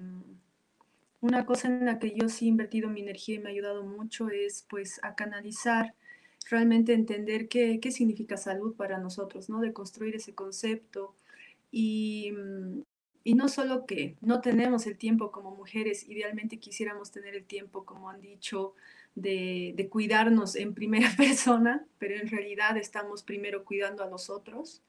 una cosa en la que yo sí he invertido mi energía y me ha ayudado mucho es pues a canalizar realmente entender qué, qué significa salud para nosotros, ¿no? De construir ese concepto y, mm, y no solo que no tenemos el tiempo como mujeres, idealmente quisiéramos tener el tiempo, como han dicho, de, de, cuidarnos en primera persona, pero en realidad estamos primero cuidando a los otros.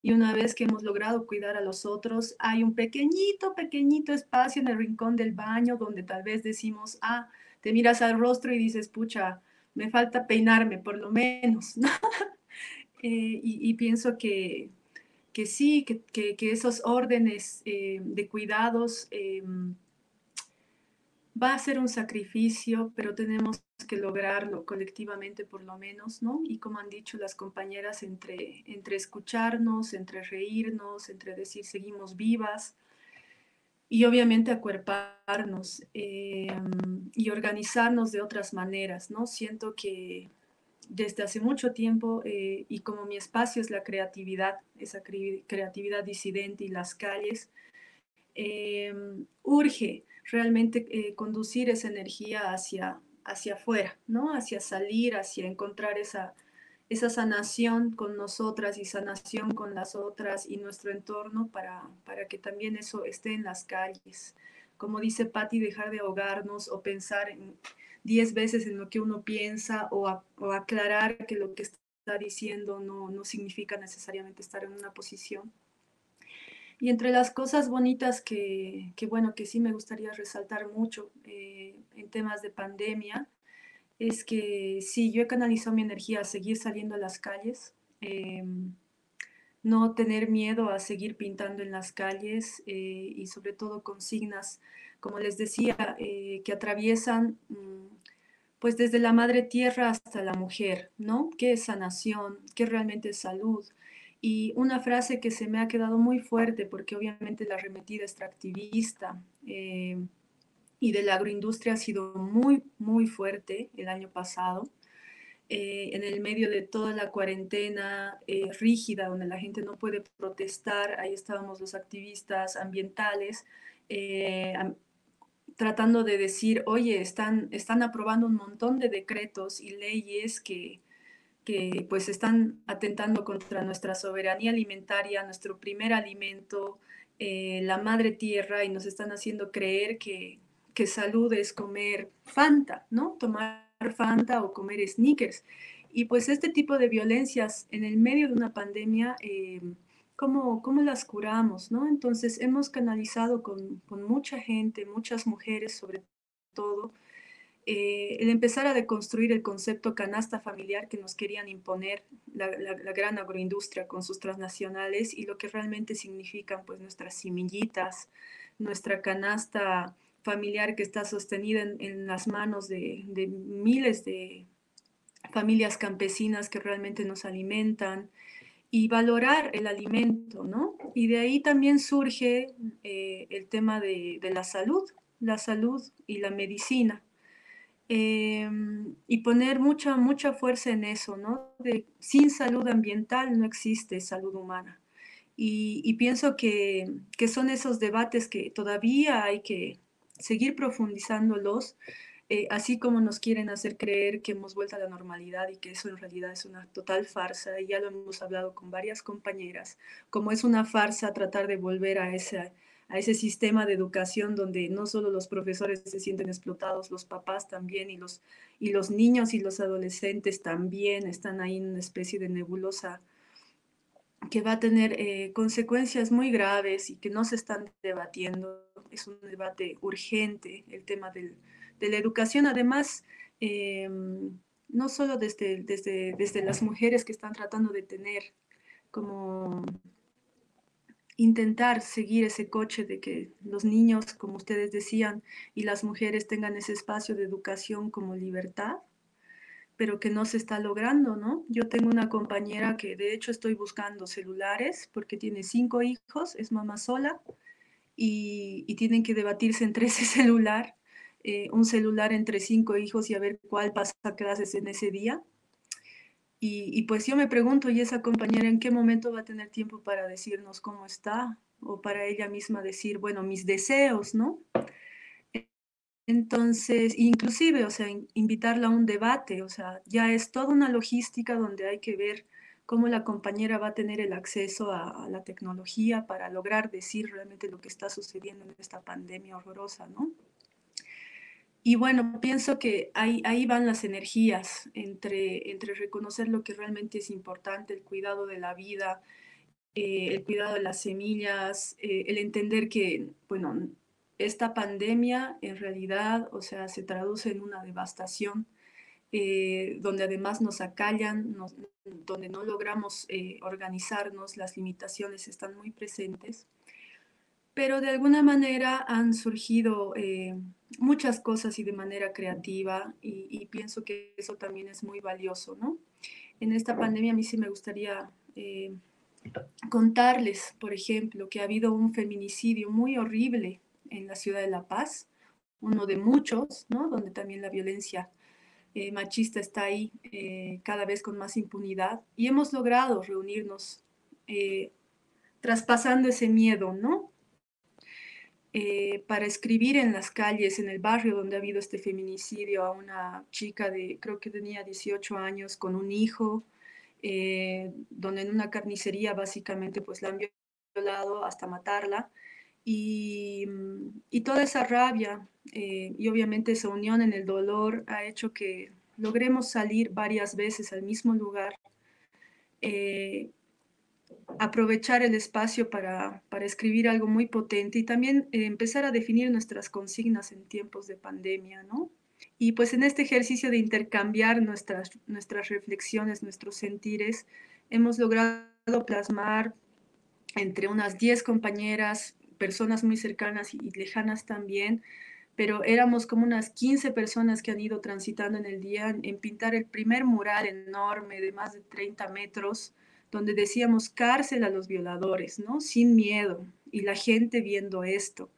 Y una vez que hemos logrado cuidar a los otros, hay un pequeñito, pequeñito espacio en el rincón del baño donde tal vez decimos, ah, te miras al rostro y dices, pucha, me falta peinarme por lo menos, eh, y, pienso que, que sí, que, que, esos órdenes eh, de cuidados em, va a ser un sacrificio, pero tenemos que lograrlo colectivamente por lo menos, ¿no? Y como han dicho las compañeras, entre, entre escucharnos, entre reírnos, entre decir seguimos vivas, y obviamente acuerparnos eh, y organizarnos de otras maneras, ¿no? Siento que desde hace mucho tiempo, eh, y como mi espacio es la creatividad, esa creatividad disidente y las calles, eh, urge realmente conducir esa energía hacia, hacia afuera, ¿no? Hacia salir, hacia encontrar esa, esa sanación con nosotras y sanación con las otras y nuestro entorno para, para que también eso esté en las calles. Como dice Patti, dejar de ahogarnos o pensar en diez veces en lo que uno piensa o, aclarar que lo que está diciendo no, no significa necesariamente estar en una posición. Y entre las cosas bonitas que, que, bueno, que sí me gustaría resaltar mucho eh, en temas de pandemia, es que sí, yo he canalizado mi energía a seguir saliendo a las calles, em, no tener miedo a seguir pintando en las calles eh, y sobre todo consignas, como les decía, eh, que atraviesan mm, pues desde la madre tierra hasta la mujer, ¿no? ¿Qué es sanación? ¿Qué realmente es salud? Y una frase que se me ha quedado muy fuerte, porque obviamente la arremetida extractivista, eh, y de la agroindustria ha sido muy, muy fuerte el año pasado. Eh, en el medio de toda la cuarentena eh, rígida, donde la gente no puede protestar, ahí estábamos los activistas ambientales eh, tratando de decir, oye, están, están aprobando un montón de decretos y leyes que, que pues están atentando contra nuestra soberanía alimentaria, nuestro primer alimento, la madre tierra, y nos están haciendo creer que, que salud es comer Fanta, ¿no? Tomar Fanta o comer sneakers. Y pues este tipo de violencias en el medio de una pandemia, eh, ¿cómo, las curamos, no? Entonces hemos canalizado con, mucha gente, muchas mujeres sobre todo, eh, el empezar a deconstruir el concepto canasta familiar que nos querían imponer la, la, gran agroindustria con sus transnacionales y lo que realmente significan pues nuestras semillitas, nuestra canasta familiar que está sostenida en, las manos de, miles de familias campesinas que realmente nos alimentan y valorar el alimento, ¿no? Y de ahí también surge eh, el tema de, la salud, la salud y la medicina. Em, y poner mucha, mucha fuerza en eso, ¿no? Sin salud ambiental no existe salud humana. Y, y pienso que, que, son esos debates que todavía hay que, seguir profundizándolos, eh, así como nos quieren hacer creer que hemos vuelto a la normalidad y que eso en realidad es una total farsa, y ya lo hemos hablado con varias compañeras, como es una farsa tratar de volver a ese, a ese sistema de educación donde no solo los profesores se sienten explotados, los papás también y los, y los niños y los adolescentes también están ahí en una especie de nebulosa que va a tener eh, consecuencias muy graves y que no se están debatiendo. Es un debate urgente el tema de la educación. Además, eh, no solo desde, desde, desde las mujeres que están tratando de tener como intentar seguir ese coche de que los niños, como ustedes decían, y las mujeres tengan ese espacio de educación como libertad, pero que no se está logrando, ¿no? Yo tengo una compañera que de hecho estoy buscando celulares porque tiene cinco hijos, es mamá sola y, tienen que debatirse entre ese celular, eh, un celular entre cinco hijos y a ver cuál pasa clases en ese día. Y, y, pues yo me pregunto, ¿y esa compañera en qué momento va a tener tiempo para decirnos cómo está? O para ella misma decir, bueno, mis deseos, ¿no? Entonces, inclusive, o sea, invitarla a un debate, o sea, ya es toda una logística donde hay que ver cómo la compañera va a tener el acceso a, la tecnología para lograr decir realmente lo que está sucediendo en esta pandemia horrorosa, ¿no? Y bueno, pienso que ahí, ahí van las energías entre, entre reconocer lo que realmente es importante, el cuidado de la vida, eh, el cuidado de las semillas, eh, el entender que, bueno, esta pandemia en realidad, o sea, se traduce en una devastación, eh, donde además nos acallan, donde no logramos eh, organizarnos, las limitaciones están muy presentes, pero de alguna manera han surgido eh, muchas cosas y de manera creativa y, y, pienso que eso también es muy valioso, ¿no? En esta pandemia a mí sí me gustaría contarles, por ejemplo, que ha habido un feminicidio muy horrible en la ciudad de La Paz, uno de muchos, ¿no? Donde también la violencia eh, machista está ahí eh, cada vez con más impunidad. Y hemos logrado reunirnos eh, traspasando ese miedo, ¿no? para escribir en las calles, en el barrio donde ha habido este feminicidio a una chica de, creo que tenía 18 años, con un hijo, donde en una carnicería básicamente pues la han violado hasta matarla Y, toda esa rabia eh, y obviamente esa unión en el dolor ha hecho que logremos salir varias veces al mismo lugar, eh, aprovechar el espacio para, escribir algo muy potente y también eh, empezar a definir nuestras consignas en tiempos de pandemia, ¿no? Y pues en este ejercicio de intercambiar nuestras, nuestras reflexiones, nuestros sentires, hemos logrado plasmar entre unas 10 compañeras, personas muy cercanas y lejanas también, pero éramos como unas 15 personas que han ido transitando en el día en pintar el primer mural enorme de más de 30 metros, donde decíamos cárcel a los violadores, ¿no? Sin miedo, y la gente viendo esto.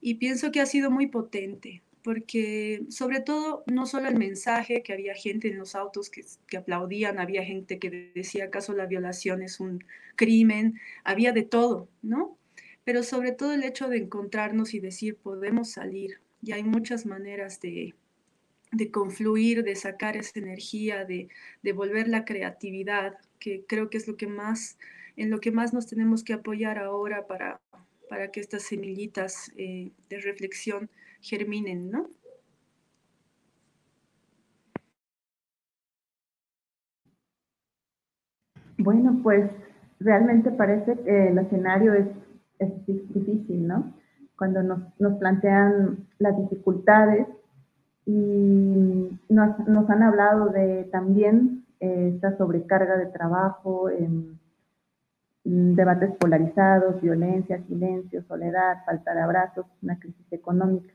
Y pienso que ha sido muy potente, porque sobre todo no solo el mensaje, que había gente en los autos que, que, aplaudían, había gente que decía acaso la violación es un crimen, había de todo, ¿no? Pero sobre todo el hecho de encontrarnos y decir podemos salir, y hay muchas maneras de, confluir, de sacar esa energía, de, de, volver la creatividad, que creo que es lo que más, en lo que más nos tenemos que apoyar ahora para, para que estas semillitas eh, de reflexión germinen, ¿no? Bueno, pues realmente parece que el escenario es, es difícil, ¿no? cuando nos, nos plantean las dificultades y nos, nos han hablado de también eh, esta sobrecarga de trabajo, en, debates polarizados, violencia, silencio, soledad, falta de abrazos, una crisis económica.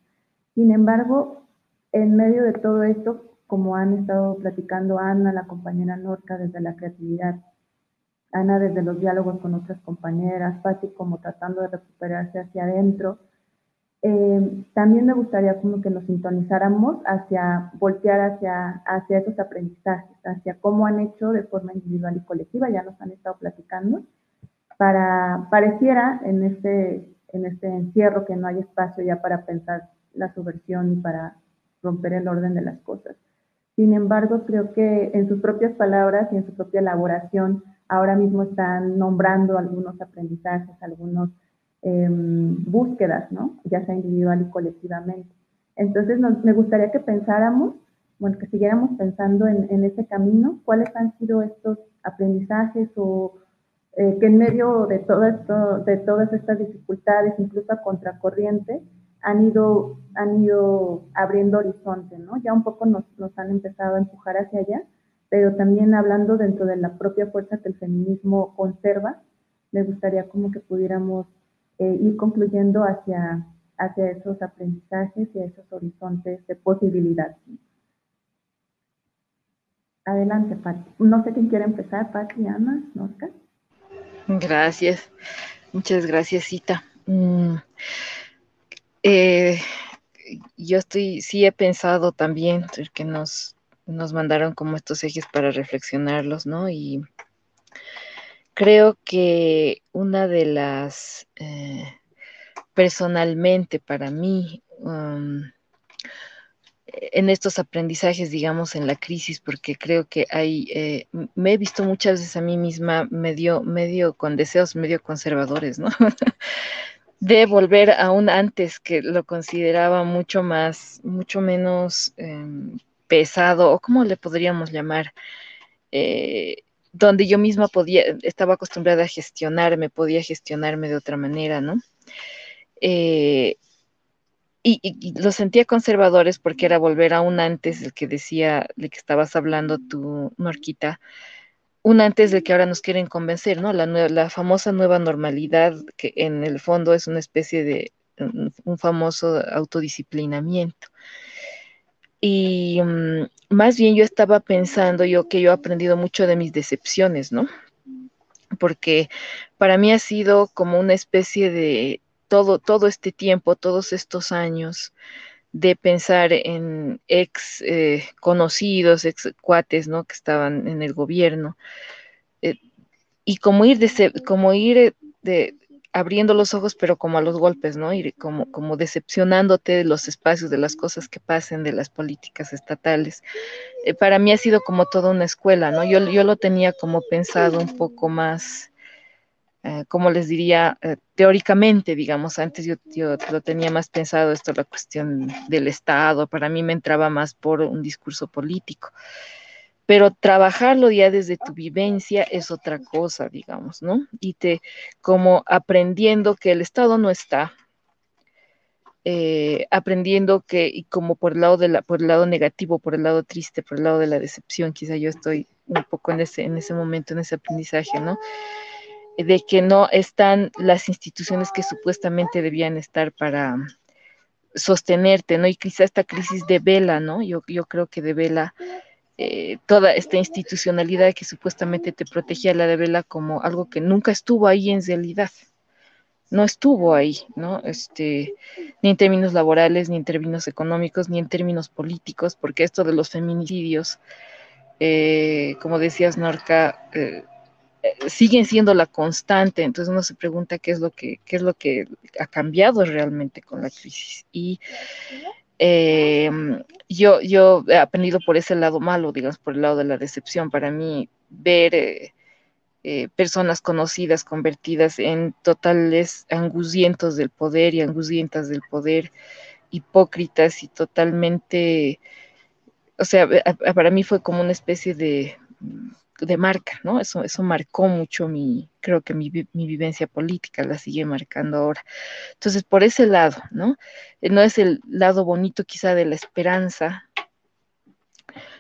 Sin embargo, en medio de todo esto, como han estado platicando Ana, la compañera Norca, desde la creatividad, Ana desde los diálogos con otras compañeras, Patti como tratando de recuperarse hacia adentro, eh, también me gustaría como que nos sintonizáramos hacia, voltear hacia, hacia esos aprendizajes, hacia cómo han hecho de forma individual y colectiva, ya nos han estado platicando, para, pareciera en este, en este encierro que no hay espacio ya para pensar la subversión y para romper el orden de las cosas. Sin embargo, creo que en sus propias palabras y en su propia elaboración, ahora mismo están nombrando algunos aprendizajes, algunos Em, búsquedas, ¿no? Ya sea individual y colectivamente. Entonces, me gustaría que pensáramos, bueno, que siguiéramos pensando en, ese camino, cuáles han sido estos aprendizajes o eh, que en medio de, todo esto, de todas estas dificultades, incluso a contracorriente, han ido, han ido abriendo horizonte, ¿no? Ya un poco nos, nos han empezado a empujar hacia allá, pero también hablando dentro de la propia fuerza que el feminismo conserva, me gustaría como que pudiéramos eh, ir concluyendo hacia, hacia esos aprendizajes y esos horizontes de posibilidad. Adelante, Pati. No sé quién quiere empezar, Pati, Ana, Norca. Gracias. Muchas gracias, Cita. Mm, eh, yo estoy, sí he pensado también que nos, nos mandaron como estos ejes para reflexionarlos, ¿no? Y creo que una de las, eh, personalmente para mí, um, en estos aprendizajes, digamos, en la crisis, porque creo que hay, eh, me he visto muchas veces a mí misma medio, medio con deseos medio conservadores, ¿no? de volver aún antes que lo consideraba mucho más, mucho menos em, pesado, o cómo le podríamos llamar, eh, donde yo misma podía, estaba acostumbrada a gestionarme, podía gestionarme de otra manera, ¿no? Eh, y, lo sentía conservadores porque era volver a un antes del que decía, de que estabas hablando tú, Norquita, un antes del que ahora nos quieren convencer, ¿no? La, la famosa nueva normalidad, que en el fondo es una especie de un famoso autodisciplinamiento. Y mm, más bien yo estaba pensando yo que yo he aprendido mucho de mis decepciones, ¿no? Porque para mí ha sido como una especie de todo, todo este tiempo, todos estos años, de pensar en ex eh, conocidos, ex cuates, ¿no? Que estaban en el gobierno. Eh, y como ir, de, como ir eh, de, abriendo los ojos, pero como a los golpes, ¿no? Y como, decepcionándote de los espacios, de las cosas que pasen, de las políticas estatales. Eh, para mí ha sido como toda una escuela, ¿no? Yo, yo lo tenía como pensado un poco más, eh, como les diría, eh, teóricamente, digamos, antes yo, yo, lo tenía más pensado esto, la cuestión del Estado, para mí me entraba más por un discurso político, pero trabajarlo ya desde tu vivencia es otra cosa, digamos, ¿no? Y te, como aprendiendo que el Estado no está, eh, aprendiendo que, y como por el lado de la, por el lado negativo, por el lado triste, por el lado de la decepción, quizá yo estoy un poco en ese, en ese momento, en ese aprendizaje, ¿no? de que no están las instituciones que supuestamente debían estar para sostenerte, ¿no? Y quizá esta crisis de vela, ¿no? Yo, yo creo que de vela, eh, toda esta institucionalidad que supuestamente te protegía la de vela como algo que nunca estuvo ahí en realidad. No estuvo ahí, ¿no? Este, ni en términos laborales, ni en términos económicos, ni en términos políticos, porque esto de los feminicidios, eh, como decías, Norca, eh, siguen siendo la constante, entonces uno se pregunta qué es lo que, qué es lo que ha cambiado realmente con la crisis. Y eh, yo, yo he aprendido por ese lado malo, digamos, por el lado de la decepción. Para mí, ver eh, personas conocidas convertidas en totales angustientos del poder y angustientas del poder, hipócritas y totalmente, o sea, para mí fue como una especie de de marca, ¿no? Eso, eso marcó mucho mi, creo que mi, mi, vivencia política, la sigue marcando ahora. Entonces, por ese lado, ¿no? Eh, no es el lado bonito quizá de la esperanza,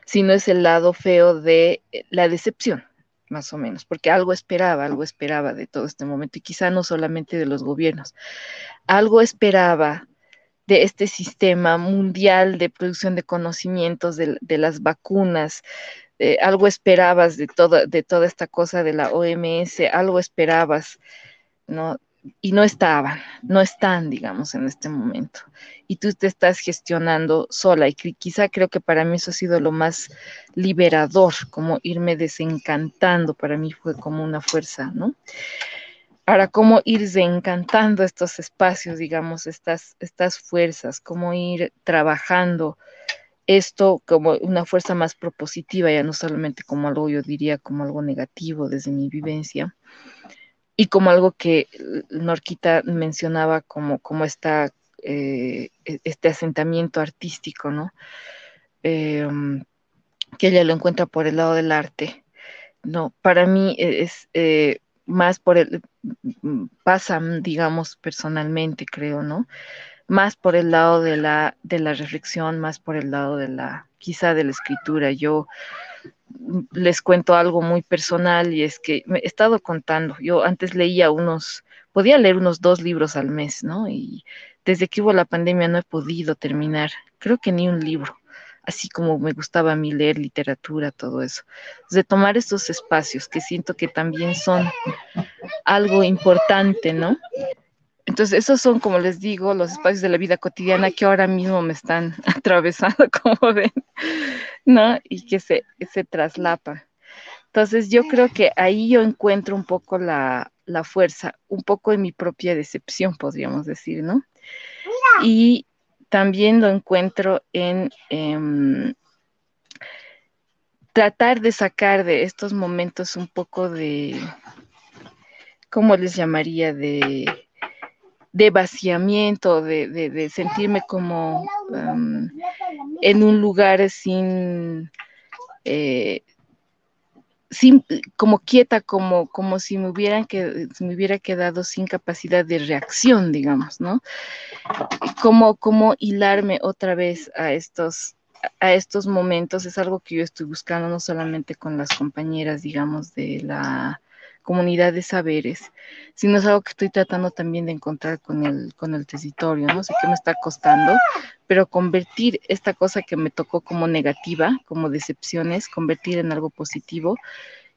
sino es el lado feo de eh, la decepción, más o menos, porque algo esperaba, algo esperaba de todo este momento, y quizá no solamente de los gobiernos, algo esperaba de este sistema mundial de producción de conocimientos, de, de las vacunas, eh, algo esperabas de, toda, de toda esta cosa de la OMS, algo esperabas, ¿no? Y no estaban, no están, digamos, en este momento. Y tú te estás gestionando sola. Y quizá creo que para mí eso ha sido lo más liberador, como irme desencantando, para mí fue como una fuerza, ¿no? Ahora, cómo ir desencantando estos espacios, digamos, estas, estas fuerzas, cómo ir trabajando esto como una fuerza más propositiva, ya no solamente como algo, yo diría, como algo negativo desde mi vivencia, y como algo que Norquita mencionaba como, como esta, eh, e, este asentamiento artístico, ¿no? Em, que ella lo encuentra por el lado del arte. No, para mí es eh, más por el, pasa, digamos, personalmente, creo, ¿no? Más por el lado de la, de la reflexión, más por el lado de la, quizá de la escritura. Yo les cuento algo muy personal y es que me he estado contando, yo antes leía unos, podía leer unos dos libros al mes, ¿no? Y desde que hubo la pandemia no he podido terminar, creo que ni un libro, así como me gustaba a mí leer literatura, todo eso. De tomar estos espacios que siento que también son algo importante, ¿no? Entonces, esos son, como les digo, los espacios de la vida cotidiana que ahora mismo me están atravesando, como ven, ¿no? Y que se, se traslapan. Entonces, yo creo que ahí yo encuentro un poco la, la fuerza, un poco en mi propia decepción, podríamos decir, ¿no? Y también lo encuentro en eh, tratar de sacar de estos momentos un poco de, ¿cómo les llamaría? De de vaciamiento, de, sentirme como en un lugar sin, eh, sin, como quieta, como, como si me hubieran que, me hubiera quedado sin capacidad de reacción, digamos, ¿no? Como, como hilarme otra vez a estos, a estos momentos es algo que yo estoy buscando no solamente con las compañeras, digamos, de la comunidad de saberes, sino es algo que estoy tratando también de encontrar con el, con el territorio, no sé qué me está costando, pero convertir esta cosa que me tocó como negativa, como decepciones, convertir en algo positivo,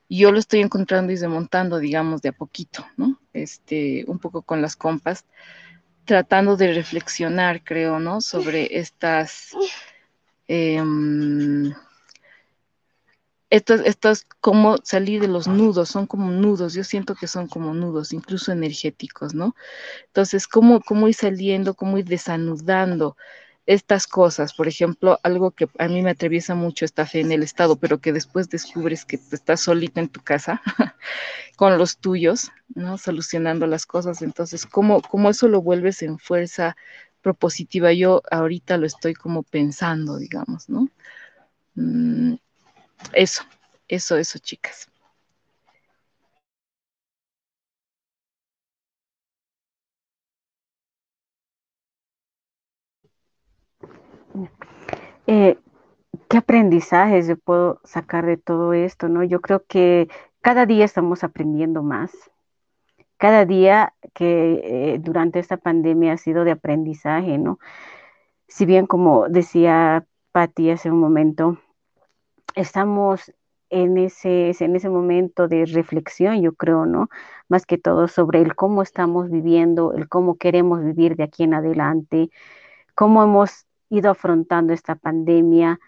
y yo lo estoy encontrando y desmontando, digamos, de a poquito, ¿no? Este, un poco con las compas, tratando de reflexionar, creo, ¿no? Sobre estas... Eh, esto, esto es como salir de los nudos, son como nudos, yo siento que son como nudos, incluso energéticos, ¿no? Entonces, ¿cómo, cómo ir saliendo, cómo ir desanudando estas cosas, por ejemplo, algo que a mí me atraviesa mucho esta fe en el Estado, pero que después descubres que estás solita en tu casa con los tuyos, ¿no? Solucionando las cosas. Entonces, ¿cómo, cómo eso lo vuelves en fuerza propositiva? Yo ahorita lo estoy como pensando, digamos, ¿no? Eso, eso, eso, chicas. Eh, ¿Qué aprendizajes yo puedo sacar de todo esto? ¿no? Yo creo que cada día estamos aprendiendo más. Cada día que eh, durante esta pandemia ha sido de aprendizaje, ¿no? Si bien, como decía Patti hace un momento, estamos en ese, en ese momento de reflexión, yo creo, ¿no? Más que todo sobre el cómo estamos viviendo, el cómo queremos vivir de aquí en adelante, cómo hemos ido afrontando esta pandemia,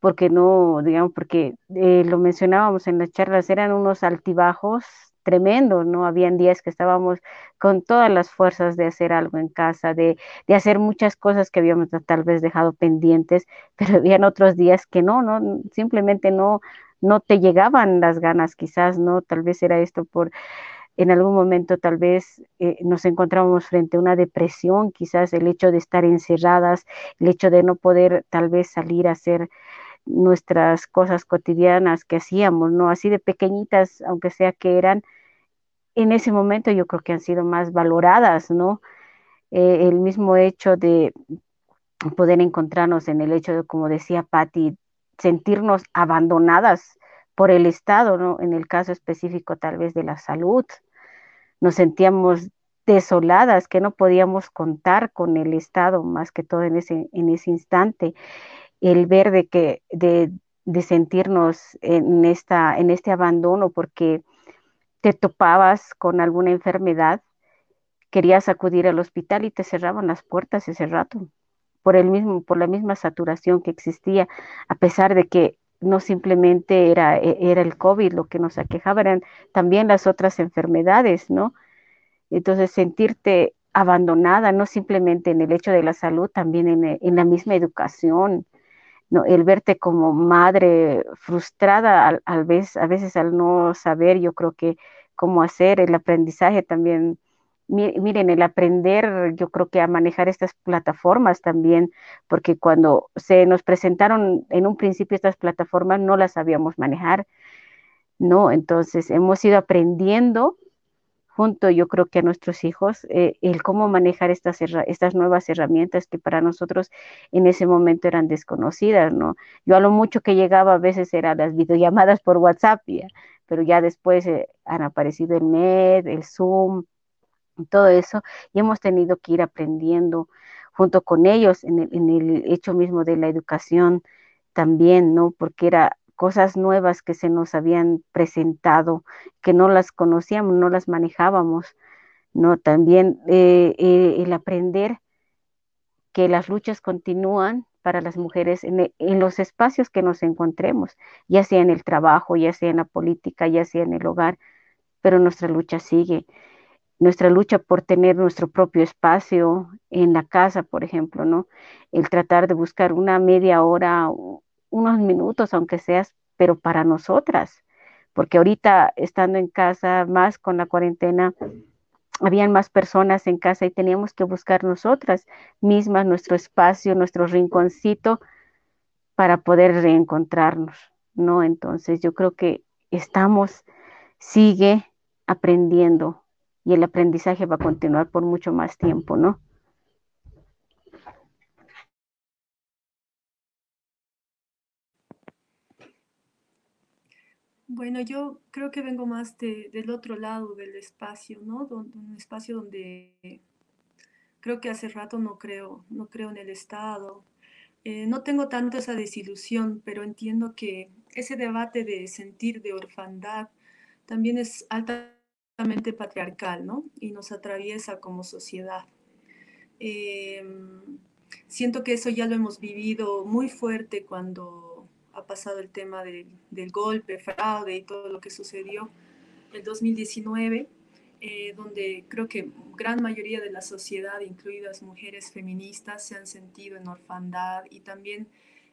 porque no, digamos, porque eh, lo mencionábamos en las charlas, eran unos altibajos tremendos, ¿no? Habían días que estábamos con todas las fuerzas de hacer algo en casa, de, de hacer muchas cosas que habíamos tal vez dejado pendientes, pero habían otros días que no, no, simplemente no, no te llegaban las ganas, quizás, ¿no? Tal vez era esto por en algún momento tal vez eh, nos encontramos frente a una depresión, quizás el hecho de estar encerradas, el hecho de no poder tal vez salir a hacer nuestras cosas cotidianas que hacíamos, ¿no? Así de pequeñitas, aunque sea que eran, en ese momento yo creo que han sido más valoradas, ¿no? Eh, el mismo hecho de poder encontrarnos en el hecho de, como decía Patti, sentirnos abandonadas por el Estado, ¿no? En el caso específico tal vez de la salud, nos sentíamos desoladas, que no podíamos contar con el Estado más que todo en ese, en ese instante. El ver de que, de, de sentirnos en, esta, en este abandono porque te topabas con alguna enfermedad, querías acudir al hospital y te cerraban las puertas ese rato por el mismo por la misma saturación que existía a pesar de que no simplemente era, e, era el COVID lo que nos aquejaba, eran también las otras enfermedades, ¿no? Entonces, sentirte abandonada, no simplemente en el hecho de la salud, también en, en la misma educación, ¿no? El verte como madre frustrada al, al vez, a veces al no saber, yo creo que cómo hacer, el aprendizaje también miren, el aprender, yo creo que a manejar estas plataformas también, porque cuando se nos presentaron en un principio estas plataformas no las sabíamos manejar, ¿no? Entonces hemos ido aprendiendo junto, yo creo que a nuestros hijos, eh, el cómo manejar estas, estas nuevas herramientas que para nosotros en ese momento eran desconocidas, ¿no? Yo a lo mucho que llegaba a veces eran las videollamadas por WhatsApp, pero ya después eh, han aparecido el NET, el Zoom, todo eso, y hemos tenido que ir aprendiendo junto con ellos en el, hecho mismo de la educación también, ¿no? Porque era cosas nuevas que se nos habían presentado, que no las conocíamos, no las manejábamos, ¿no? También eh, eh, el aprender que las luchas continúan para las mujeres en, en, los espacios que nos encontremos, ya sea en el trabajo, ya sea en la política, ya sea en el hogar, pero nuestra lucha sigue nuestra lucha por tener nuestro propio espacio en la casa, por ejemplo, ¿no? El tratar de buscar una media hora, unos minutos, aunque seas, pero para nosotras, porque ahorita estando en casa, más con la cuarentena, habían más personas en casa y teníamos que buscar nosotras mismas nuestro espacio, nuestro rinconcito para poder reencontrarnos, ¿no? Entonces yo creo que estamos, sigue aprendiendo y el aprendizaje va a continuar por mucho más tiempo, ¿no? Bueno, yo creo que vengo más del otro lado del espacio, ¿no? un espacio donde creo que hace rato no creo, no creo en el Estado. Eh, no tengo tanto esa desilusión, pero entiendo que ese debate de sentir de orfandad también es alta patriarcal, ¿no? Y nos atraviesa como sociedad. Em, siento que eso ya lo hemos vivido muy fuerte cuando ha pasado el tema del, golpe, fraude y todo lo que sucedió en 2019. eh, donde creo que gran mayoría de la sociedad, incluidas mujeres feministas, se han sentido en orfandad y también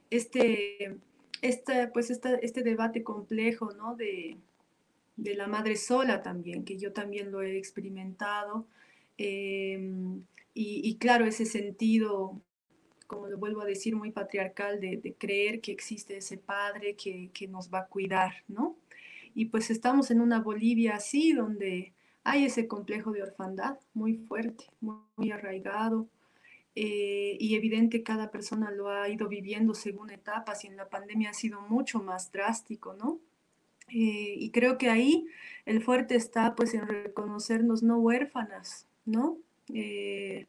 este, este, pues este debate complejo ¿no? de, de, la madre sola también, que yo también lo he experimentado. Em, y, claro, ese sentido, como lo vuelvo a decir, muy patriarcal de, creer que existe ese padre que, que, nos va a cuidar, ¿no? Y pues estamos en una Bolivia así, donde hay ese complejo de orfandad muy fuerte, muy, arraigado, eh, y evidente cada persona lo ha ido viviendo según etapas y en la pandemia ha sido mucho más drástico, ¿no? Eh, y creo que ahí el fuerte está pues en reconocernos no huérfanas, ¿no? Eh,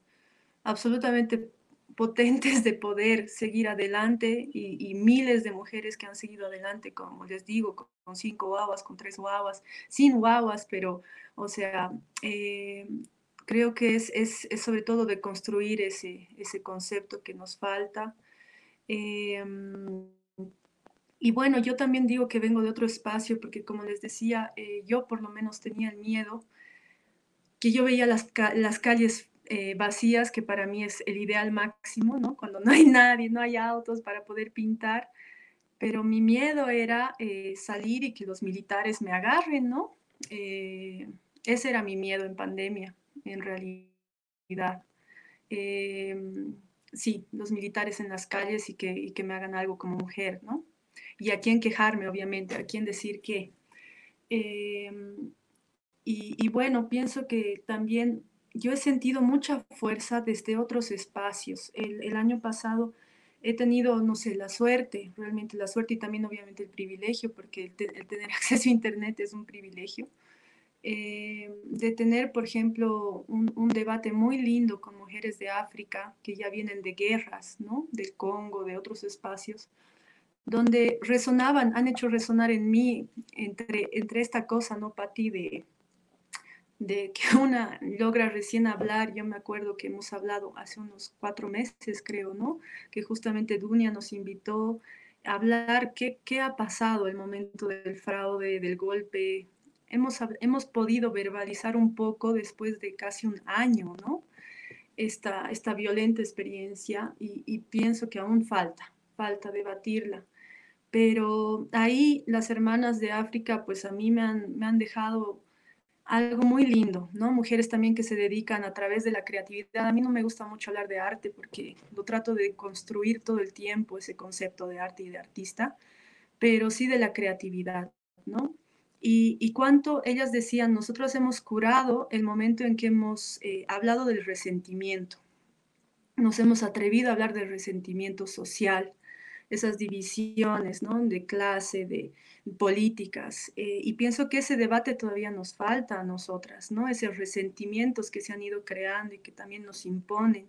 absolutamente potentes de poder seguir adelante y, miles de mujeres que han seguido adelante, como les digo, con, cinco guaguas, con tres guaguas, sin guaguas, pero, o sea, eh, creo que es, es, sobre todo de construir ese, ese concepto que nos falta. Em, y bueno, yo también digo que vengo de otro espacio, porque como les decía, eh, yo por lo menos tenía el miedo que yo veía las, las calles eh, vacías, que para mí es el ideal máximo, ¿no? Cuando no hay nadie, no hay autos para poder pintar, pero mi miedo era eh, salir y que los militares me agarren, ¿no? Eh, ese era mi miedo en pandemia, en realidad. Em, sí, los militares en las calles y que, y que me hagan algo como mujer, ¿no? Y a quién quejarme, obviamente, a quién decir qué. Em, y, y, bueno, pienso que también yo he sentido mucha fuerza desde otros espacios. El, año pasado he tenido, no sé, la suerte, realmente la suerte y también obviamente el privilegio, porque el, tener acceso a Internet es un privilegio, eh, de tener, por ejemplo, un, debate muy lindo con mujeres de África que ya vienen de guerras, ¿no? Del Congo, de otros espacios, donde resonaban, han hecho resonar en mí entre, entre esta cosa, ¿no, Pati, de de que una logra recién hablar, yo me acuerdo que hemos hablado hace unos cuatro meses, creo, ¿no? Que justamente Dunia nos invitó a hablar qué, qué ha pasado el momento del fraude, del golpe. Hemos, hemos podido verbalizar un poco después de casi un año, ¿no? Esta, esta violenta experiencia y, pienso que aún falta, falta debatirla. Pero ahí las hermanas de África, pues a mí me han, me han dejado algo muy lindo, ¿no? Mujeres también que se dedican a través de la creatividad. A mí no me gusta mucho hablar de arte porque lo trato de construir todo el tiempo, ese concepto de arte y de artista, pero sí de la creatividad, ¿no? Y, cuánto ellas decían, nosotros hemos curado el momento en que hemos eh, hablado del resentimiento, nos hemos atrevido a hablar del resentimiento social, esas divisiones ¿no? de clase, de políticas. Eh, y pienso que ese debate todavía nos falta a nosotras, ¿no? esos resentimientos que se han ido creando y que también nos imponen.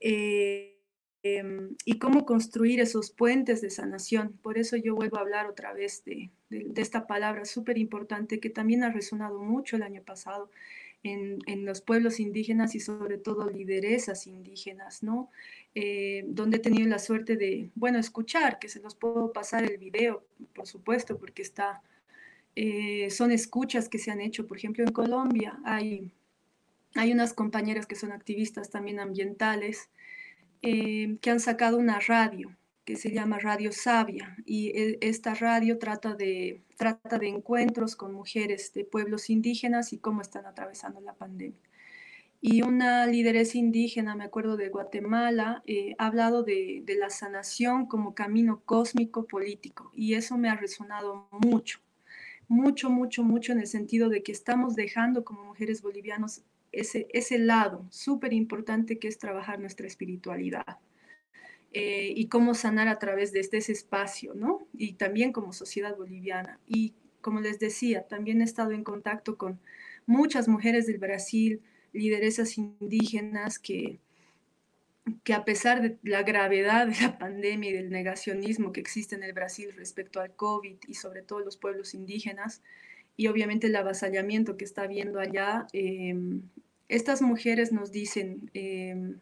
Eh, em, y cómo construir esos puentes de sanación. Por eso yo vuelvo a hablar otra vez de, esta palabra súper importante que también ha resonado mucho el año pasado en, los pueblos indígenas y sobre todo lideresas indígenas, ¿no? Eh, donde he tenido la suerte de, bueno, escuchar, que se los puedo pasar el video, por supuesto, porque está, eh, son escuchas que se han hecho, por ejemplo, en Colombia hay, hay unas compañeras que son activistas también ambientales, eh, que han sacado una radio, que se llama Radio Sabia y e, esta radio trata de, trata de encuentros con mujeres de pueblos indígenas y cómo están atravesando la pandemia. Y una lideresa indígena, me acuerdo de Guatemala, eh, ha hablado de, de la sanación como camino cósmico político y eso me ha resonado mucho, mucho, mucho, mucho en el sentido de que estamos dejando como mujeres bolivianos ese, ese lado súper importante que es trabajar nuestra espiritualidad eh, y cómo sanar a través de este, ese espacio, ¿no? Y también como sociedad boliviana. Y como les decía, también he estado en contacto con muchas mujeres del Brasil, lideresas indígenas que, que a pesar de la gravedad de la pandemia y del negacionismo que existe en el Brasil respecto al COVID y sobre todo los pueblos indígenas, y obviamente el avasallamiento que está habiendo allá, em, estas mujeres nos dicen, em,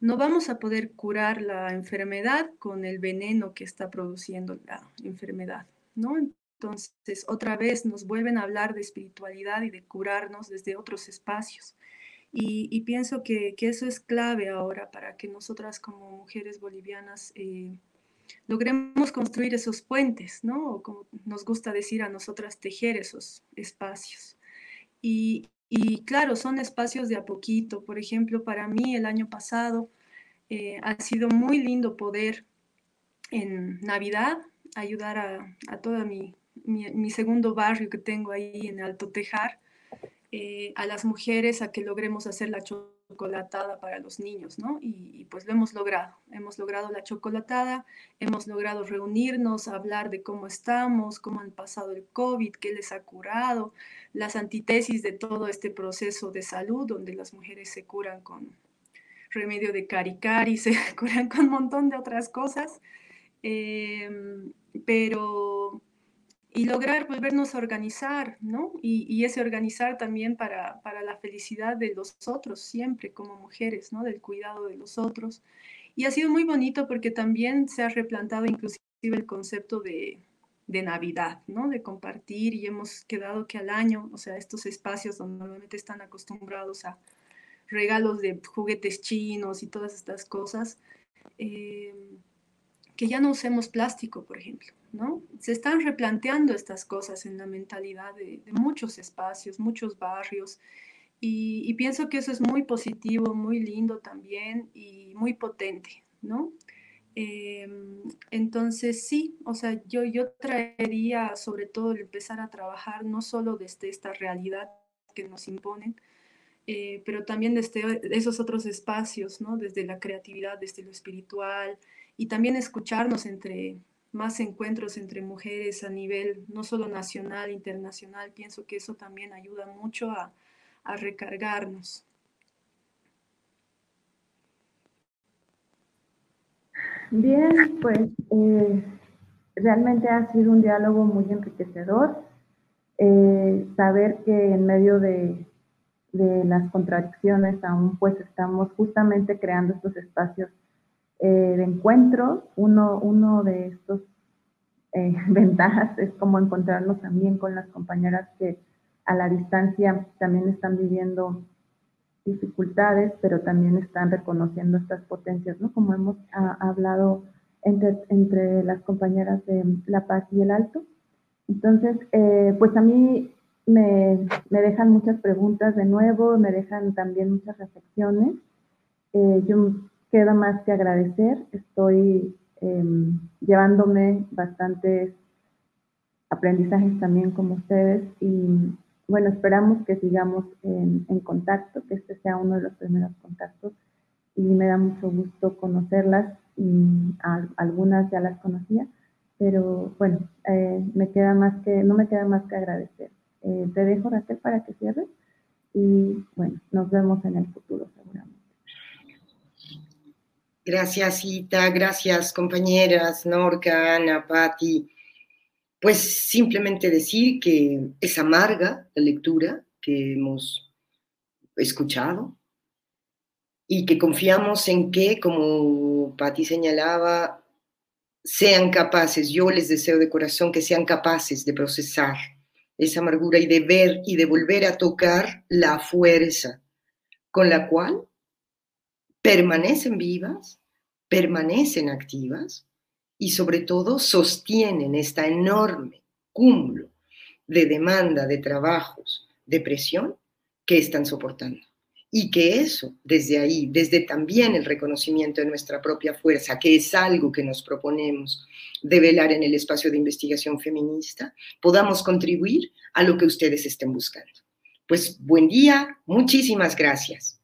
no vamos a poder curar la enfermedad con el veneno que está produciendo la enfermedad, ¿no? Entonces otra vez nos vuelven a hablar de espiritualidad y de curarnos desde otros espacios. Y, pienso que, eso es clave ahora para que nosotras como mujeres bolivianas eh, logremos construir esos puentes, ¿no? O como nos gusta decir a nosotras, tejer esos espacios. Y, claro, son espacios de a poquito. Por ejemplo, para mí el año pasado eh, ha sido muy lindo poder en Navidad ayudar a, a todo mi, mi, segundo barrio que tengo ahí en Alto Tejar, eh, a las mujeres a que logremos hacer la chocolatada para los niños, ¿no? Y, pues lo hemos logrado. Hemos logrado la chocolatada, hemos logrado reunirnos, hablar de cómo estamos, cómo han pasado el COVID, qué les ha curado, las antítesis de todo este proceso de salud, donde las mujeres se curan con remedio de caricari, se curan con un montón de otras cosas. Em, pero y lograr volvernos a organizar, ¿no? Y, ese organizar también para, para, la felicidad de los otros, siempre como mujeres, ¿no? Del cuidado de los otros. Y ha sido muy bonito porque también se ha replantado inclusive el concepto de, de Navidad, ¿no? De compartir y hemos quedado que al año, o sea, estos espacios donde normalmente están acostumbrados a regalos de juguetes chinos y todas estas cosas, eh, que ya no usemos plástico, por ejemplo, ¿no? Se están replanteando estas cosas en la mentalidad de, muchos espacios, muchos barrios, y, pienso que eso es muy positivo, muy lindo también y muy potente, ¿no? Em, entonces, sí, o sea, yo, yo traería sobre todo el empezar a trabajar no solo desde esta realidad que nos imponen, eh, pero también desde esos otros espacios, ¿no? Desde la creatividad, desde lo espiritual, y también escucharnos entre más encuentros entre mujeres a nivel no solo nacional, internacional. Pienso que eso también ayuda mucho a, recargarnos. Bien, pues eh, realmente ha sido un diálogo muy enriquecedor. Eh, saber que en medio de, de, las contradicciones aún pues estamos justamente creando estos espacios eh, de encuentro. Uno, uno de estos eh, ventajas es como encontrarnos también con las compañeras que a la distancia también están viviendo dificultades, pero también están reconociendo estas potencias, ¿no? Como hemos hablado entre, entre, las compañeras de La Paz y el Alto. Entonces, eh, pues a mí me, me, dejan muchas preguntas de nuevo, me dejan también muchas reflexiones. yo queda más que agradecer. Estoy em, llevándome bastantes aprendizajes también como ustedes y bueno, esperamos que sigamos en, contacto, que este sea uno de los primeros contactos y me da mucho gusto conocerlas y algunas ya las conocía, pero bueno, eh, me queda más que, no me queda más que agradecer. Eh, te dejo, Raquel, para que cierres y bueno, nos vemos en el futuro seguramente. Gracias, Ita. Gracias, compañeras, Norca, Ana, Patti. Pues simplemente decir que es amarga la lectura que hemos escuchado y que confiamos en que, como Patti señalaba, sean capaces, yo les deseo de corazón que sean capaces de procesar esa amargura y de ver y de volver a tocar la fuerza con la cual permanecen vivas, permanecen activas y sobre todo sostienen esta enorme cúmulo de demanda de trabajos, de presión que están soportando. Y que eso, desde ahí, desde también el reconocimiento de nuestra propia fuerza, que es algo que nos proponemos develar en el espacio de investigación feminista, podamos contribuir a lo que ustedes estén buscando. Pues buen día, muchísimas gracias.